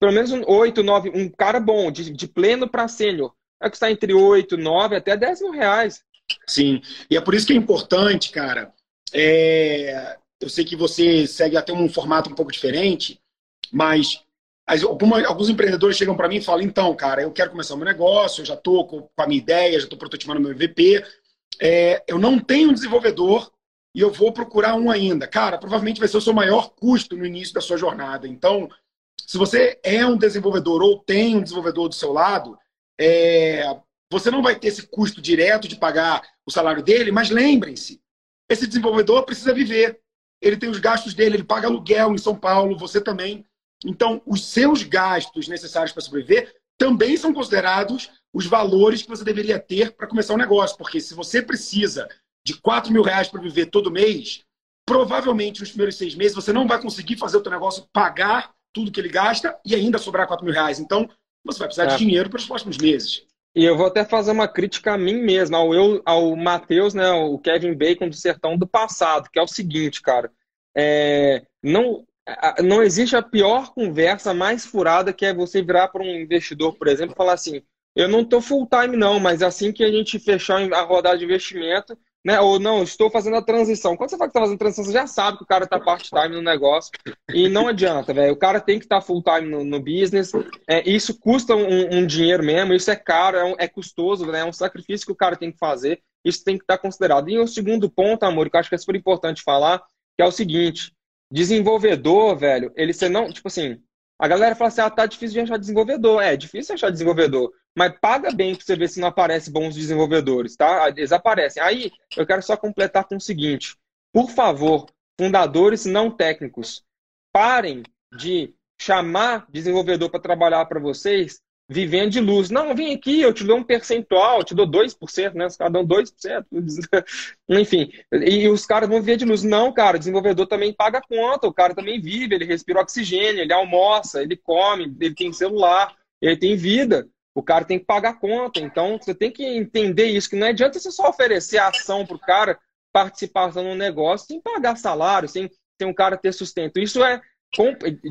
pelo menos um 8, 9, um cara bom, de, de pleno para sênior, vai custar entre 8, 9 até 10 mil reais. Sim, e é por isso que é importante, cara. É... Eu sei que você segue até um formato um pouco diferente, mas Alguma, alguns empreendedores chegam para mim e falam: então, cara, eu quero começar o meu negócio, eu já estou com, a minha ideia, já estou prototipando meu MVP, é, eu não tenho um desenvolvedor e eu vou procurar um ainda. Cara, provavelmente vai ser o seu maior custo no início da sua jornada. Então, se você é um desenvolvedor ou tem um desenvolvedor do seu lado, é, você não vai ter esse custo direto de pagar o salário dele, mas lembrem-se, esse desenvolvedor precisa viver. Ele tem os gastos dele, ele paga aluguel em São Paulo, você também. Então, os seus gastos necessários para sobreviver também são considerados os valores que você deveria ter para começar um negócio. Porque se você precisa de 4 mil reais para viver todo mês, provavelmente nos primeiros seis meses você não vai conseguir fazer o seu negócio pagar tudo que ele gasta e ainda sobrar 4 mil reais. Então, você vai precisar é. de dinheiro para os próximos meses. E eu vou até fazer uma crítica a mim mesmo, ao, eu, ao Matheus, né, o Kevin Bacon do Sertão do passado, que é o seguinte, cara. É, não, não existe a pior conversa mais furada que é você virar para um investidor, por exemplo, e falar assim: eu não estou full time, não, mas assim que a gente fechar a rodada de investimento, né? Ou não, estou fazendo a transição. Quando você fala que está fazendo transição, você já sabe que o cara está part-time no negócio. E não adianta, velho. O cara tem que estar tá full-time no, no, business. É, isso custa um, um, dinheiro mesmo, isso é caro, é, um, é, custoso, né? É um sacrifício que o cara tem que fazer. Isso tem que estar tá considerado. E o segundo ponto, amor, que eu acho que é super importante falar, que é o seguinte: desenvolvedor, velho, ele você não, tipo assim, a galera fala assim: ah, tá difícil de achar desenvolvedor. É, difícil achar desenvolvedor mas paga bem para você ver se não aparece bons desenvolvedores, tá? Eles aparecem. Aí eu quero só completar com o seguinte: por favor, fundadores não técnicos, parem de chamar desenvolvedor para trabalhar para vocês vivendo de luz. Não, vem aqui, eu te dou um percentual, te dou 2%, né? Os caras dão 2%. <laughs> Enfim, e os caras vão viver de luz. Não, cara, o desenvolvedor também paga conta, o cara também vive, ele respira oxigênio, ele almoça, ele come, ele tem celular, ele tem vida. O cara tem que pagar a conta. Então, você tem que entender isso, que não adianta você só oferecer ação para o cara participação no negócio sem pagar salário, sem, sem um cara ter sustento. Isso é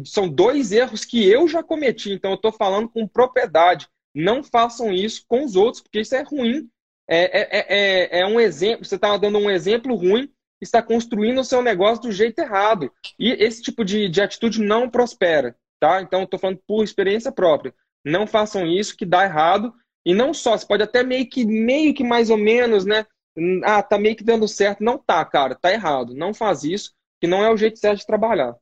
são dois erros que eu já cometi. Então, eu estou falando com propriedade. Não façam isso com os outros, porque isso é ruim. É, é, é, é um exemplo. Você está dando um exemplo ruim está construindo o seu negócio do jeito errado. E esse tipo de, de atitude não prospera. Tá? Então, estou falando por experiência própria. Não façam isso, que dá errado. E não só, você pode até meio que, meio que mais ou menos, né? Ah, tá meio que dando certo. Não tá, cara, tá errado. Não faz isso, que não é o jeito certo de trabalhar.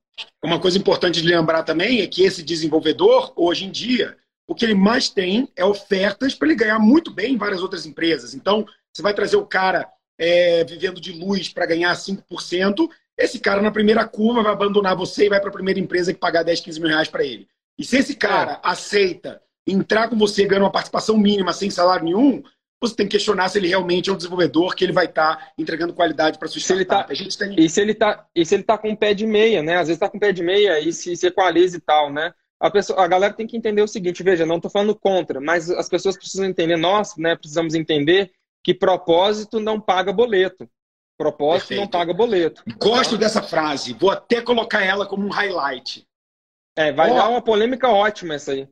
Uma coisa importante de lembrar também é que esse desenvolvedor, hoje em dia, o que ele mais tem é ofertas para ele ganhar muito bem em várias outras empresas. Então, você vai trazer o cara é, vivendo de luz para ganhar 5%, esse cara na primeira curva vai abandonar você e vai para a primeira empresa que pagar 10, 15 mil reais para ele. E se esse cara é. aceita entrar com você ganhando uma participação mínima sem salário nenhum, você tem que questionar se ele realmente é um desenvolvedor que ele vai estar tá entregando qualidade para sua se startup. Tá, tem... E se ele tá, e se ele tá com um pé de meia, né? Às vezes tá com um pé de meia e se, se equaliza e tal, né? A, pessoa, a galera tem que entender o seguinte, veja, não estou falando contra, mas as pessoas precisam entender, nós né, precisamos entender que propósito não paga boleto. Propósito Perfeito. não paga boleto. Gosto dessa frase, vou até colocar ela como um highlight. É, vai oh, dar uma polêmica ótima essa aí.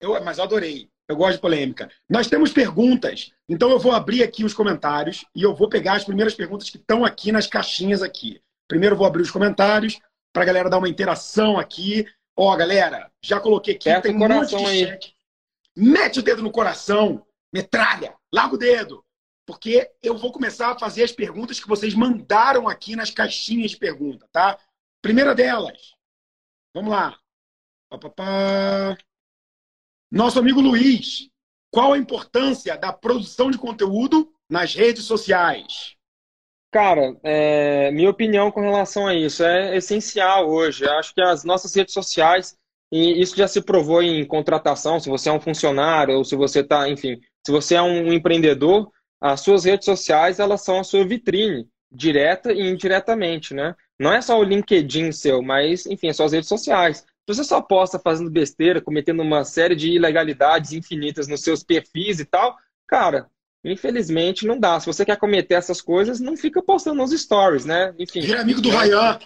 Eu, mas eu adorei. Eu gosto de polêmica. Nós temos perguntas, então eu vou abrir aqui os comentários e eu vou pegar as primeiras perguntas que estão aqui nas caixinhas aqui. Primeiro eu vou abrir os comentários para a galera dar uma interação aqui. Ó, oh, galera, já coloquei aqui, tem um monte de aí. chat. Mete o dedo no coração, metralha, larga o dedo, porque eu vou começar a fazer as perguntas que vocês mandaram aqui nas caixinhas de pergunta, tá? Primeira delas, vamos lá. Nosso amigo Luiz, qual a importância da produção de conteúdo nas redes sociais? Cara, é, minha opinião com relação a isso é essencial hoje. Eu acho que as nossas redes sociais, e isso já se provou em contratação, se você é um funcionário ou se você está, enfim, se você é um empreendedor, as suas redes sociais elas são a sua vitrine, direta e indiretamente, né? Não é só o LinkedIn seu, mas, enfim, as suas redes sociais. Se você só posta fazendo besteira, cometendo uma série de ilegalidades infinitas nos seus perfis e tal, cara, infelizmente não dá. Se você quer cometer essas coisas, não fica postando nos stories, né? Enfim. Vira amigo do Ryan.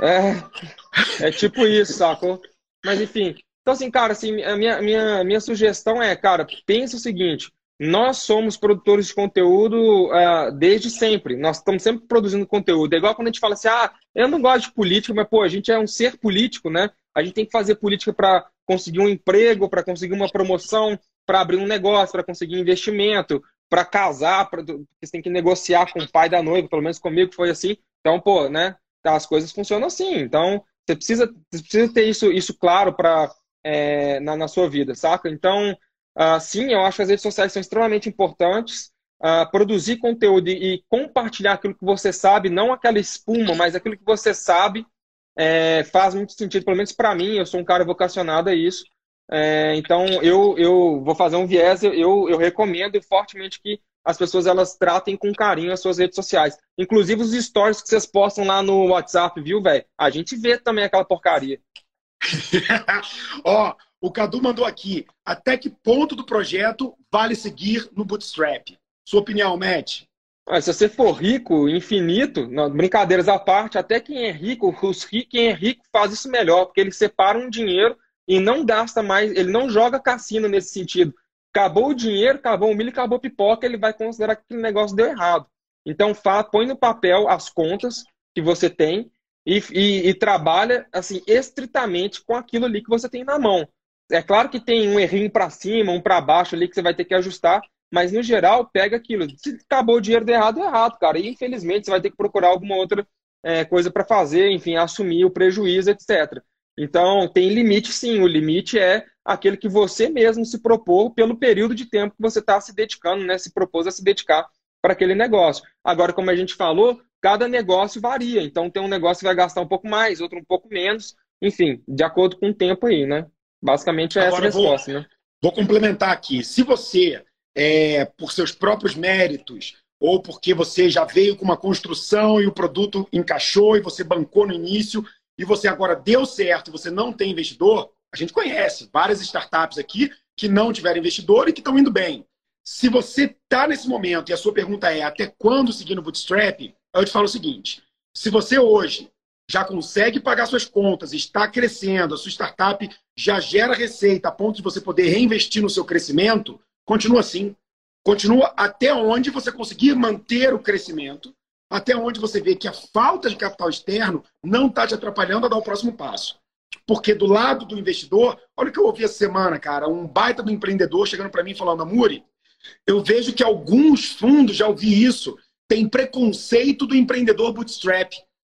É, é tipo isso, sacou? Mas enfim. Então, assim, cara, assim, a minha, minha, minha sugestão é, cara, pensa o seguinte: nós somos produtores de conteúdo uh, desde sempre. Nós estamos sempre produzindo conteúdo. É igual quando a gente fala assim, ah, eu não gosto de política, mas, pô, a gente é um ser político, né? A gente tem que fazer política para conseguir um emprego, para conseguir uma promoção, para abrir um negócio, para conseguir investimento, para casar, pra... você tem que negociar com o pai da noiva, pelo menos comigo foi assim. Então, pô, né? As coisas funcionam assim. Então, você precisa, você precisa ter isso, isso claro para é, na, na sua vida, saca? Então, uh, sim, eu acho que as redes sociais são extremamente importantes. Uh, produzir conteúdo e, e compartilhar aquilo que você sabe, não aquela espuma, mas aquilo que você sabe é, faz muito sentido, pelo menos para mim, eu sou um cara vocacionado a isso. É, então, eu, eu vou fazer um viés, eu, eu recomendo fortemente que as pessoas elas tratem com carinho as suas redes sociais. Inclusive os stories que vocês postam lá no WhatsApp, viu, velho? A gente vê também aquela porcaria. <laughs> Ó, o Cadu mandou aqui. Até que ponto do projeto vale seguir no Bootstrap? Sua opinião, Matt? Ah, se você for rico, infinito, não, brincadeiras à parte, até quem é rico, os, quem é rico faz isso melhor, porque ele separa um dinheiro e não gasta mais, ele não joga cassino nesse sentido. Acabou o dinheiro, acabou o milho, acabou a pipoca, ele vai considerar que aquele negócio deu errado. Então, fala, põe no papel as contas que você tem e, e, e trabalha assim estritamente com aquilo ali que você tem na mão. É claro que tem um errinho para cima, um para baixo ali que você vai ter que ajustar, mas no geral pega aquilo. Se acabou o dinheiro de errado, é errado, cara. E infelizmente você vai ter que procurar alguma outra é, coisa para fazer, enfim, assumir o prejuízo, etc. Então tem limite, sim. O limite é aquele que você mesmo se propôs pelo período de tempo que você está se dedicando, né? Se propôs a se dedicar para aquele negócio. Agora, como a gente falou, cada negócio varia. Então tem um negócio que vai gastar um pouco mais, outro um pouco menos. Enfim, de acordo com o tempo aí, né? Basicamente é Agora, essa a resposta, vou, né? Vou complementar aqui. Se você, é, por seus próprios méritos, ou porque você já veio com uma construção e o produto encaixou e você bancou no início e você agora deu certo e você não tem investidor, a gente conhece várias startups aqui que não tiveram investidor e que estão indo bem. Se você está nesse momento e a sua pergunta é até quando seguir no Bootstrap, eu te falo o seguinte: se você hoje já consegue pagar suas contas, está crescendo, a sua startup já gera receita a ponto de você poder reinvestir no seu crescimento, continua assim. Continua até onde você conseguir manter o crescimento, até onde você vê que a falta de capital externo não está te atrapalhando a dar o próximo passo. Porque do lado do investidor, olha o que eu ouvi essa semana, cara, um baita do empreendedor chegando para mim falando, Amuri, eu vejo que alguns fundos, já ouvi isso, tem preconceito do empreendedor bootstrap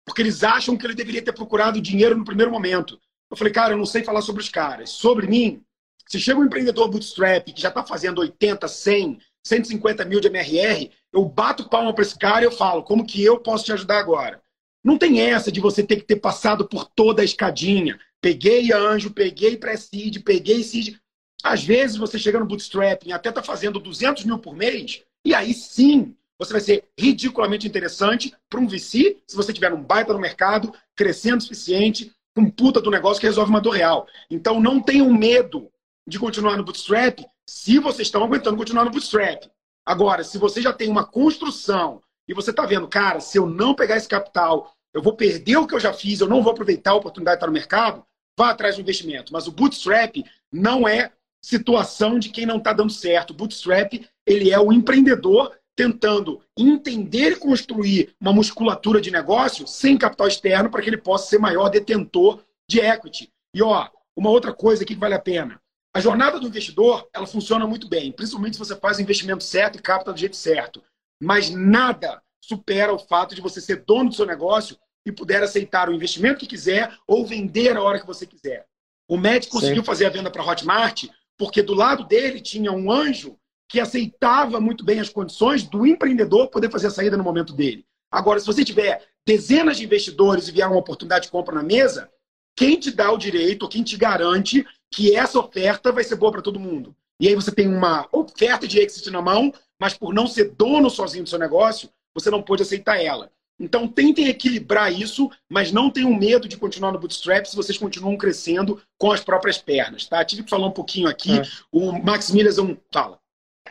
porque eles acham que ele deveria ter procurado dinheiro no primeiro momento. Eu falei, cara, eu não sei falar sobre os caras. Sobre mim, se chega um empreendedor bootstrap que já está fazendo 80, 100, 150 mil de MRR, eu bato palma para esse cara e eu falo, como que eu posso te ajudar agora? Não tem essa de você ter que ter passado por toda a escadinha. Peguei anjo, peguei pré-seed, peguei seed. Às vezes você chega no bootstrapping, até está fazendo 200 mil por mês, e aí sim você vai ser ridiculamente interessante para um VC se você tiver um baita no mercado, crescendo o suficiente, com puta do negócio que resolve uma dor real. Então não tenham medo de continuar no bootstrap se vocês estão aguentando continuar no bootstrap. Agora, se você já tem uma construção e você está vendo, cara, se eu não pegar esse capital, eu vou perder o que eu já fiz, eu não vou aproveitar a oportunidade de estar no mercado, vá atrás do investimento. Mas o bootstrap não é situação de quem não está dando certo. O bootstrap, ele é o empreendedor tentando entender e construir uma musculatura de negócio sem capital externo para que ele possa ser maior detentor de equity. E ó, uma outra coisa que vale a pena. A jornada do investidor, ela funciona muito bem, principalmente se você faz o investimento certo e capta do jeito certo. Mas nada supera o fato de você ser dono do seu negócio e puder aceitar o investimento que quiser ou vender a hora que você quiser. O Matt conseguiu Sim. fazer a venda para a Hotmart porque do lado dele tinha um anjo que aceitava muito bem as condições do empreendedor poder fazer a saída no momento dele. Agora, se você tiver dezenas de investidores e vier uma oportunidade de compra na mesa, quem te dá o direito, quem te garante que essa oferta vai ser boa para todo mundo? E aí você tem uma oferta de exit na mão, mas por não ser dono sozinho do seu negócio, você não pode aceitar ela. Então tentem equilibrar isso, mas não tenham medo de continuar no bootstrap se vocês continuam crescendo com as próprias pernas, tá? Tive que falar um pouquinho aqui. É. O Max Millerson fala.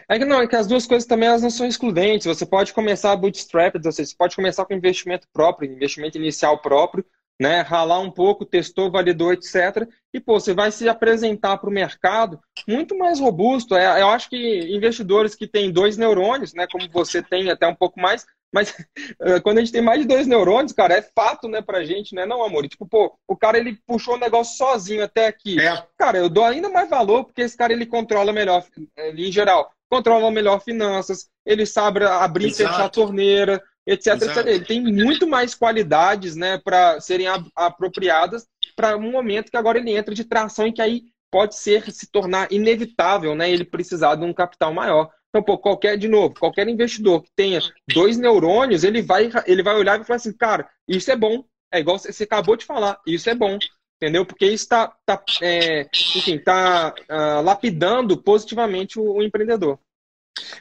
É que não, é que as duas coisas também elas não são excludentes. Você pode começar bootstrap, ou seja, você pode começar com investimento próprio, investimento inicial próprio, né? Ralar um pouco, testou, validou, etc. E pô, você vai se apresentar para o mercado muito mais robusto. É, eu acho que investidores que têm dois neurônios, né? Como você tem até um pouco mais, mas <laughs> eh, quando a gente tem mais de dois neurônios, cara, é fato, né, pra gente, né? Não, amor. E, tipo, pô, o cara ele puxou o negócio sozinho até aqui. É. Cara, eu dou ainda mais valor porque esse cara ele controla melhor, eh, em geral controla melhor finanças, ele sabe abrir e fechar a torneira, etc, etc. Ele tem muito mais qualidades né, para serem apropriadas para um momento que agora ele entra de tração e que aí pode ser se tornar inevitável né, ele precisar de um capital maior. Então, pô, qualquer, de novo, qualquer investidor que tenha dois neurônios, ele vai, ele vai olhar e vai falar assim, cara, isso é bom, É igual você acabou de falar, isso é bom, entendeu? Porque isso está, tá, é, enfim, tá uh, lapidando positivamente o, o, empreendedor.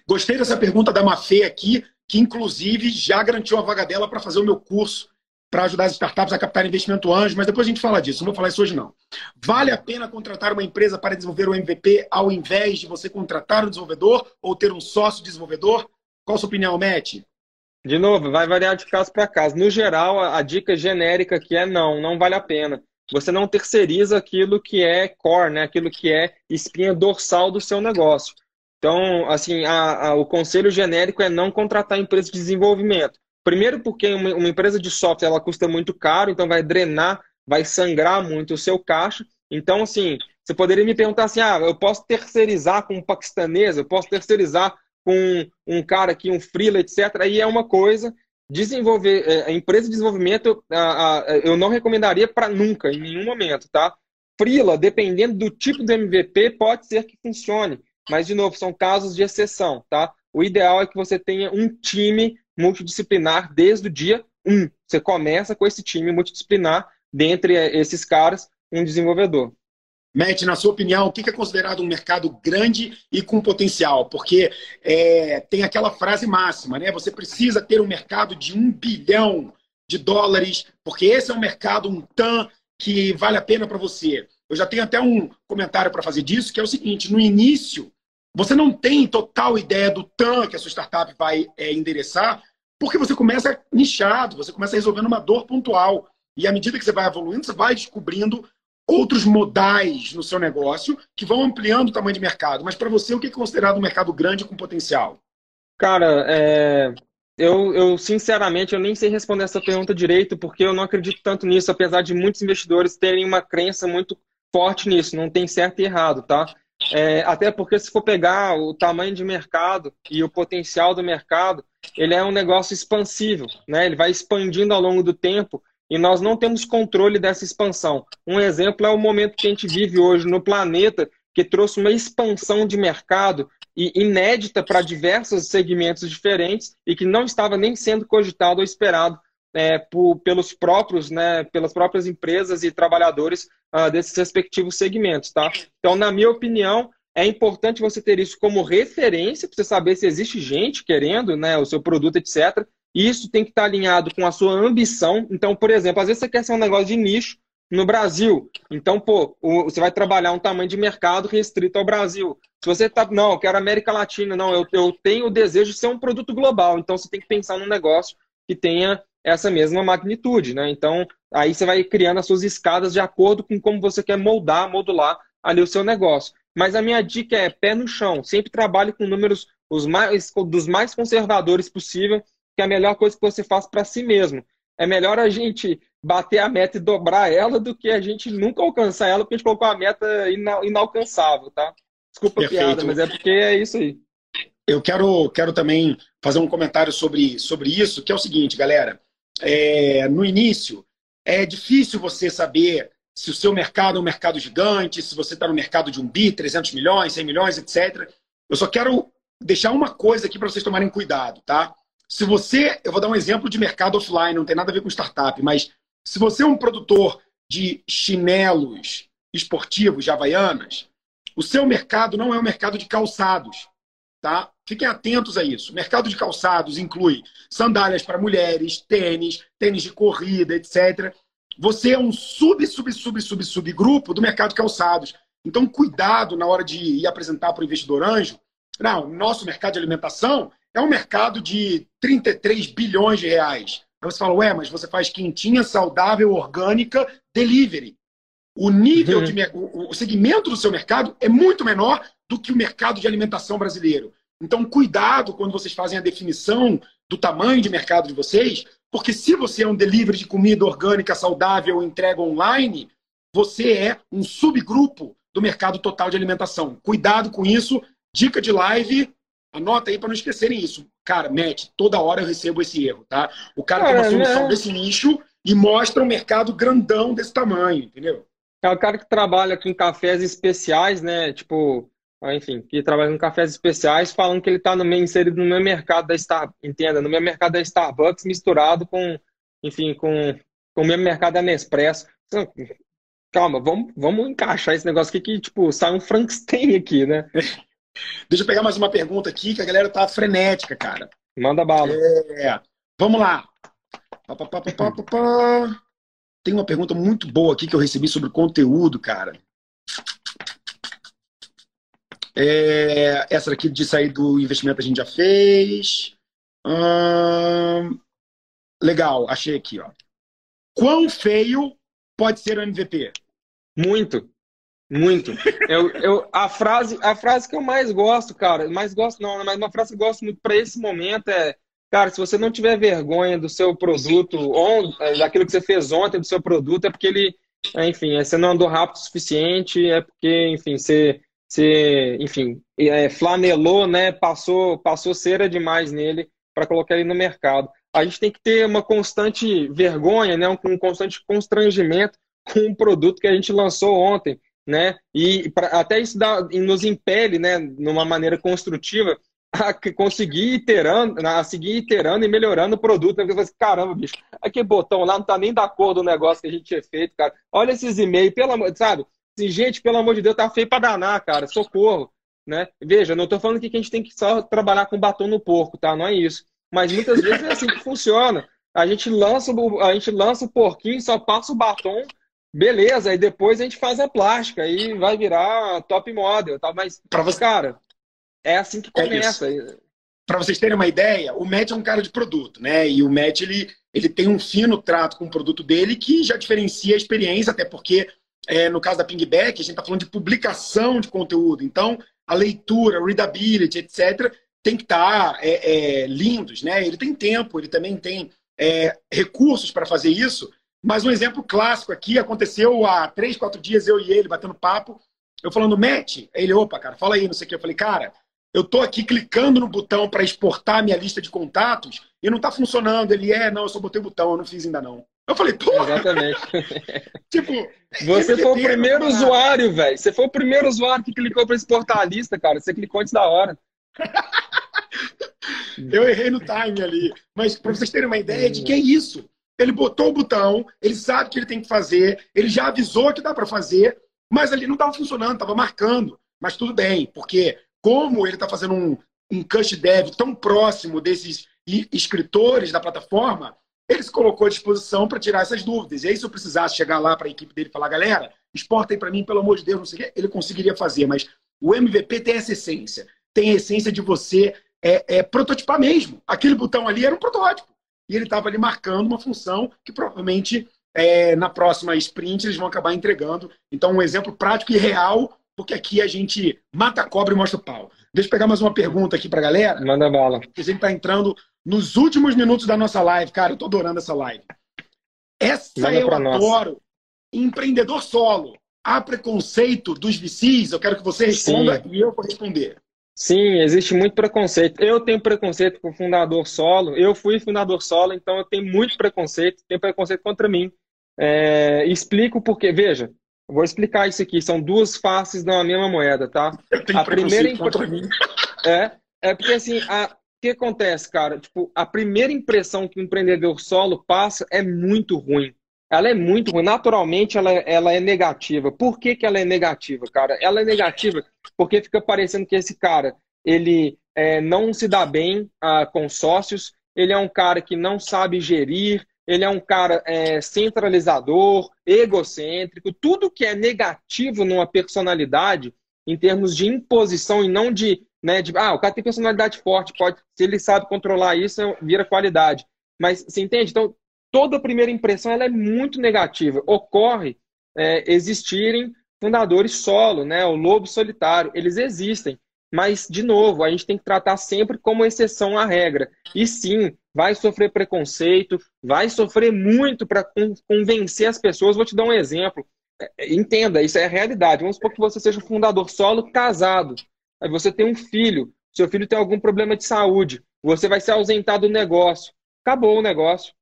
Gostei dessa pergunta da Mafê aqui, que inclusive já garantiu a vaga dela para fazer o meu curso para ajudar as startups a captar investimento anjo, mas depois a gente fala disso, não vou falar isso hoje não. Vale a pena contratar uma empresa para desenvolver o MVP ao invés de você contratar o desenvolvedor ou ter um sócio desenvolvedor? Qual a sua opinião, Matt? De novo, vai variar de caso para caso. No geral, a, a dica genérica que é não, não vale a pena. Você não terceiriza aquilo que é core, né? aquilo que é espinha dorsal do seu negócio. Então, assim, a, a, o conselho genérico é não contratar empresa de desenvolvimento. Primeiro porque uma, uma, empresa de software ela custa muito caro, então vai drenar, vai sangrar muito o seu caixa. Então, assim, você poderia me perguntar assim, ah, eu posso terceirizar com um paquistanês, eu posso terceirizar com um cara aqui, um freela, etc. Aí é uma coisa. Desenvolver, é, a empresa de desenvolvimento, eu não recomendaria para nunca, em nenhum momento, tá? Freela, dependendo do tipo do MVP, pode ser que funcione. Mas, de novo, são casos de exceção, tá? O ideal é que você tenha um time multidisciplinar desde o dia 1. Você começa com esse time multidisciplinar, dentre esses caras, um desenvolvedor. Matt, na sua opinião, o que é considerado um mercado grande e com potencial? Porque é, tem aquela frase máxima, né? Você precisa ter um mercado de um bilhão de dólares, porque esse é um mercado, um TAM, que vale a pena para você. Eu já tenho até um comentário para fazer disso, que é o seguinte: no início, você não tem total ideia do TAM que a sua startup vai é, endereçar, porque você começa nichado, você começa resolvendo uma dor pontual. E à medida que você vai evoluindo, você vai descobrindo outros modais no seu negócio que vão ampliando o tamanho de mercado. Mas para você, o que é considerado um mercado grande com potencial? Cara, é... eu, eu sinceramente eu nem sei responder essa pergunta direito, porque eu não acredito tanto nisso, apesar de muitos investidores terem uma crença muito forte nisso. Não tem certo e errado, tá? É, até porque se for pegar o tamanho de mercado e o potencial do mercado, ele é um negócio expansível, né? Ele vai expandindo ao longo do tempo e nós não temos controle dessa expansão. Um exemplo é o momento que a gente vive hoje no planeta, que trouxe uma expansão de mercado e inédita para diversos segmentos diferentes e que não estava nem sendo cogitado ou esperado é, por, pelos próprios, né, pelas próprias empresas e trabalhadores uh, desses respectivos segmentos, tá? Então, na minha opinião, é importante você ter isso como referência para você saber se existe gente querendo, né, o seu produto, etc. Isso tem que estar alinhado com a sua ambição. Então, por exemplo, às vezes você quer ser um negócio de nicho no Brasil. Então, pô, você vai trabalhar um tamanho de mercado restrito ao Brasil. Se você tá, não, eu quero América Latina, não, eu, eu tenho o desejo de ser um produto global. Então, você tem que pensar num negócio que tenha essa mesma magnitude, né? Então, aí você vai criando as suas escadas de acordo com como você quer moldar, modular ali o seu negócio. Mas a minha dica é pé no chão. Sempre trabalhe com números os mais, dos mais conservadores possível que é a melhor coisa que você faz para si mesmo. É melhor a gente bater a meta e dobrar ela do que a gente nunca alcançar ela porque a gente colocou a meta ina inalcançável, tá? Desculpa Perfeito. a piada, mas é porque é isso aí. Eu quero, quero também fazer um comentário sobre, sobre isso, que é o seguinte, galera. É, no início, é difícil você saber se o seu mercado é um mercado gigante, se você está no mercado de um bi, 300 milhões, 100 milhões, etc. Eu só quero deixar uma coisa aqui para vocês tomarem cuidado, tá? Se você, eu vou dar um exemplo de mercado offline, não tem nada a ver com startup, mas se você é um produtor de chinelos esportivos de Havaianas, o seu mercado não é um mercado de calçados. Tá? Fiquem atentos a isso. O mercado de calçados inclui sandálias para mulheres, tênis, tênis de corrida, etc. Você é um sub, sub, sub, sub, subgrupo do mercado de calçados. Então, cuidado na hora de ir apresentar para o investidor anjo. Não, nosso mercado de alimentação é um mercado de 33 bilhões de reais. Aí você fala, ué, mas você faz quentinha, saudável, orgânica, delivery. O nível uhum. <laughs> de o, o segmento do seu mercado é muito menor do que o mercado de alimentação brasileiro. Então, cuidado quando vocês fazem a definição do tamanho de mercado de vocês, porque se você é um delivery de comida orgânica, saudável, entrega online, você é um subgrupo do mercado total de alimentação. Cuidado com isso. Dica de live, Anota aí para não esquecerem isso. Cara, Matt, toda hora eu recebo esse erro, tá? O cara, tem uma solução né? desse nicho e mostra um mercado grandão desse tamanho, entendeu? É o cara que trabalha com cafés especiais, né? Tipo, enfim, que trabalha com cafés especiais, falando que ele está no meio, inserido no meu mercado da Star, entenda, no meu mercado da Starbucks misturado com, enfim, com o mesmo mercado da Nespresso. Então, calma, vamos, vamos encaixar esse negócio aqui que, tipo, sai um Frankenstein aqui, né? <laughs> Deixa eu pegar mais uma pergunta aqui, que a galera tá frenética, cara. Manda bala. É, vamos lá. Pá, pá, pá, Tem uma pergunta muito boa aqui que eu recebi sobre conteúdo, cara. É, essa daqui de sair do investimento a gente já fez. Hum, legal, achei aqui, ó. Quão feio pode ser o MVP? Muito. Muito. Eu, eu, a, frase, a frase que eu mais gosto, cara, mais gosto não, mas uma frase que eu gosto muito para esse momento é, cara, se você não tiver vergonha do seu produto, ou é, daquilo que você fez ontem do seu produto, é porque ele, é, enfim, é, você não andou rápido o suficiente, é porque, enfim, você, você enfim, é, flanelou, né, passou, passou cera demais nele para colocar ele no mercado. A gente tem que ter uma constante vergonha, né, um constante constrangimento com um produto que a gente lançou ontem né? E pra, até isso dá, nos impele, né, numa maneira construtiva, a conseguir iterando, a seguir iterando e melhorando o produto. Eu falei, assim, caramba, bicho, aquele botão lá não tá nem da cor do negócio que a gente tinha feito, cara. Olha esses e-mails, pelo amor, sabe? Assim, gente, pelo amor de Deus, tá feio para danar, cara. Socorro, né? Veja, não tô falando que a gente tem que só trabalhar com batom no porco, tá? Não é isso. Mas muitas vezes é assim que funciona. A gente lança, a gente lança o porquinho, só passa o batom Beleza, aí depois a gente faz a plástica e vai virar top model, tá? Mas, pra você... cara, é assim que começa. É para vocês terem uma ideia, o Matt é um cara de produto, né? E o Matt ele, ele tem um fino trato com o produto dele que já diferencia a experiência, até porque é, no caso da Pingback, a gente está falando de publicação de conteúdo. Então, a leitura, readability, etc., tem que estar tá, é, é, lindos, né? Ele tem tempo, ele também tem é, recursos para fazer isso. Mas um exemplo clássico aqui aconteceu há três, quatro dias, eu e ele batendo papo. Eu falando, Matt, ele, opa, cara, fala aí, não sei o que. Eu falei, cara, eu tô aqui clicando no botão para exportar minha lista de contatos e não tá funcionando. Ele, é, não, eu só botei o botão, eu não fiz ainda não. Eu falei, pô. Exatamente. <laughs> tipo, você foi o primeiro usuário, velho. Você foi o primeiro usuário que clicou para exportar a lista, cara. Você clicou antes da hora. <laughs> eu errei no time ali. Mas para vocês terem uma ideia de que é isso. Ele botou o botão, ele sabe o que ele tem que fazer, ele já avisou que dá para fazer, mas ali não estava funcionando, estava marcando. Mas tudo bem, porque como ele está fazendo um, um cush dev tão próximo desses escritores da plataforma, ele se colocou à disposição para tirar essas dúvidas. E aí, se eu precisasse chegar lá para a equipe dele e falar, galera, exporta aí para mim, pelo amor de Deus, não sei o quê, ele conseguiria fazer. Mas o MVP tem essa essência. Tem a essência de você é, é, prototipar mesmo. Aquele botão ali era um protótipo e ele estava ali marcando uma função que provavelmente é, na próxima sprint eles vão acabar entregando. Então, um exemplo prático e real, porque aqui a gente mata a cobra e mostra o pau. Deixa eu pegar mais uma pergunta aqui para a galera. Manda bala. A gente está entrando nos últimos minutos da nossa live. Cara, eu estou adorando essa live. Essa Manda eu adoro. Nós. Empreendedor solo. Há preconceito dos VCs? Eu quero que você responda Sim. e eu vou responder. Sim, existe muito preconceito. Eu tenho preconceito com fundador solo. Eu fui fundador solo, então eu tenho muito preconceito. Tenho preconceito contra mim. É, explico porque. Veja, vou explicar isso aqui. São duas faces uma mesma moeda, tá? Eu tenho a primeira mim. É, é porque assim, a... o que acontece, cara? Tipo, a primeira impressão que o empreendedor solo passa é muito ruim. Ela é muito ruim. Naturalmente, ela, ela é negativa. Por que, que ela é negativa, cara? Ela é negativa porque fica parecendo que esse cara ele é, não se dá bem ah, com sócios, ele é um cara que não sabe gerir, ele é um cara é, centralizador, egocêntrico, tudo que é negativo numa personalidade, em termos de imposição e não de, né, de ah, o cara tem personalidade forte, pode, se ele sabe controlar isso, vira qualidade. Mas você entende? Então, toda primeira impressão ela é muito negativa. Ocorre é, existirem fundadores solo, né? O lobo solitário, eles existem. Mas, de novo, a gente tem que tratar sempre como exceção à regra. E sim, vai sofrer preconceito, vai sofrer muito para convencer as pessoas. Vou te dar um exemplo. É, entenda, isso é a realidade. Vamos supor que você seja fundador solo, casado. Aí você tem um filho, seu filho tem algum problema de saúde, você vai se ausentar do negócio. Acabou o negócio.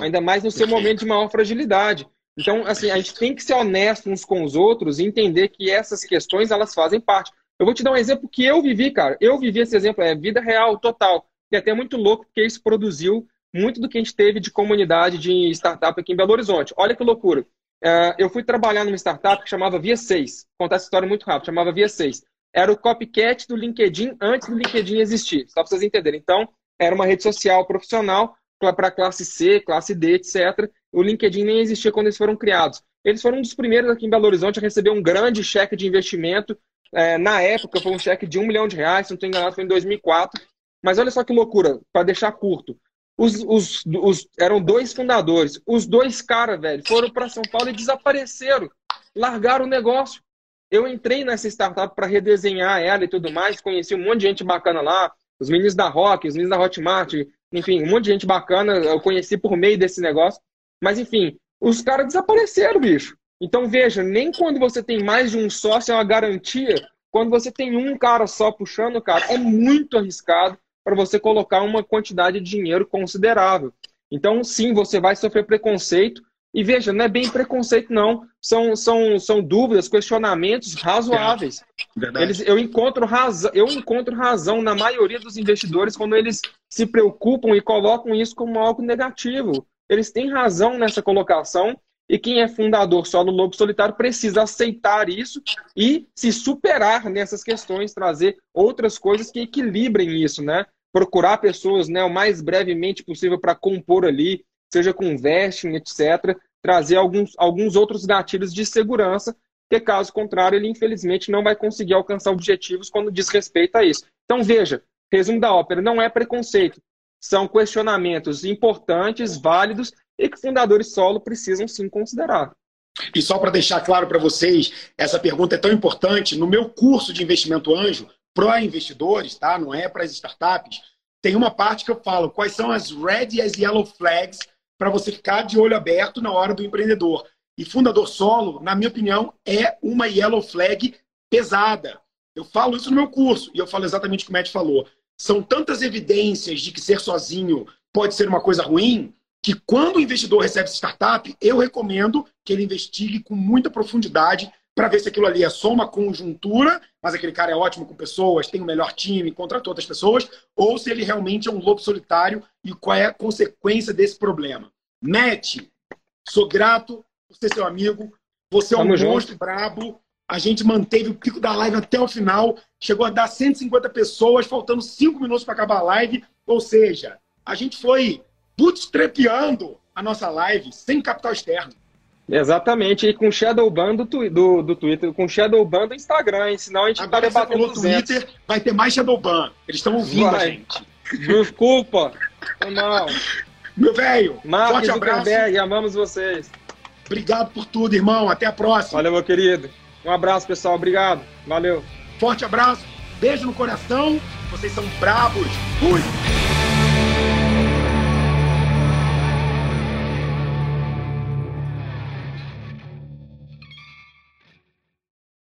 Ainda mais no seu momento de maior fragilidade. Então, assim, a gente tem que ser honesto uns com os outros e entender que essas questões, elas fazem parte. Eu vou te dar um exemplo que eu vivi, cara. Eu vivi esse exemplo, é vida real, total. E até muito louco, porque isso produziu muito do que a gente teve de comunidade de startup aqui em Belo Horizonte. Olha que loucura. Uh, eu fui trabalhar numa startup que chamava Via 6. Vou contar essa história muito rápido. Chamava Via 6. Era o copycat do LinkedIn antes do LinkedIn existir. Só para vocês entenderem. Então, era uma rede social profissional para classe C, classe D, etc. O LinkedIn nem existia quando eles foram criados. Eles foram um dos primeiros aqui em Belo Horizonte a receber um grande cheque de investimento. É, na época, foi um cheque de um milhão de reais, se não estou enganado, foi em 2004. Mas olha só que loucura, para deixar curto. Os, os, os, eram dois fundadores. Os dois caras, velho, foram para São Paulo e desapareceram. Largaram o negócio. Eu entrei nessa startup para redesenhar ela e tudo mais. Conheci um monte de gente bacana lá. Os meninos da Rock, os meninos da Hotmart. Enfim, um monte de gente bacana. Eu conheci por meio desse negócio. Mas, enfim, os caras desapareceram, bicho. Então, veja, nem quando você tem mais de um sócio é uma garantia. Quando você tem um cara só puxando, cara, é muito arriscado para você colocar uma quantidade de dinheiro considerável. Então, sim, você vai sofrer preconceito. E veja, não é bem preconceito, não. São, são, são dúvidas, questionamentos razoáveis. Eles, eu, encontro razão, eu encontro razão na maioria dos investidores quando eles se preocupam e colocam isso como algo negativo. Eles têm razão nessa colocação e quem é fundador só no Lobo Solitário precisa aceitar isso e se superar nessas questões, trazer outras coisas que equilibrem isso, né? Procurar pessoas né, o mais brevemente possível para compor ali, seja com vesting, etc. Trazer alguns, alguns outros gatilhos de segurança, porque caso contrário, ele infelizmente não vai conseguir alcançar objetivos quando diz respeito a isso. Então veja, resumo da ópera, não é preconceito. São questionamentos importantes, válidos, e que fundadores solo precisam sim considerar. E só para deixar claro para vocês, essa pergunta é tão importante. No meu curso de investimento anjo, para investidores, tá? não é para as startups, tem uma parte que eu falo quais são as red e as yellow flags para você ficar de olho aberto na hora do empreendedor. E fundador solo, na minha opinião, é uma yellow flag pesada. Eu falo isso no meu curso e eu falo exatamente o que o Matt falou. São tantas evidências de que ser sozinho pode ser uma coisa ruim que quando o investidor recebe essa startup, eu recomendo que ele investigue com muita profundidade para ver se aquilo ali é só uma conjuntura, mas aquele cara é ótimo com pessoas, tem o um melhor time, contratou outras pessoas, ou se ele realmente é um lobo solitário e qual é a consequência desse problema. Matt, sou grato por ser seu amigo, você é um monstro brabo, a gente manteve o pico da live até o final, chegou a dar 150 pessoas, faltando 5 minutos para acabar a live, ou seja, a gente foi bootstrapeando a nossa live sem capital externo. Exatamente, e com Shadowban do, do, do Twitter, com Shadowban do Instagram, hein? senão a gente Agora tá debatendo no Twitter, vai ter mais Shadowban. Eles estão ouvindo vai. a gente. Desculpa, foi mal. Meu velho, forte abraço. amamos vocês. Obrigado por tudo, irmão. Até a próxima. Valeu, meu querido. Um abraço, pessoal. Obrigado. Valeu. Forte abraço. Beijo no coração. Vocês são bravos. Fui.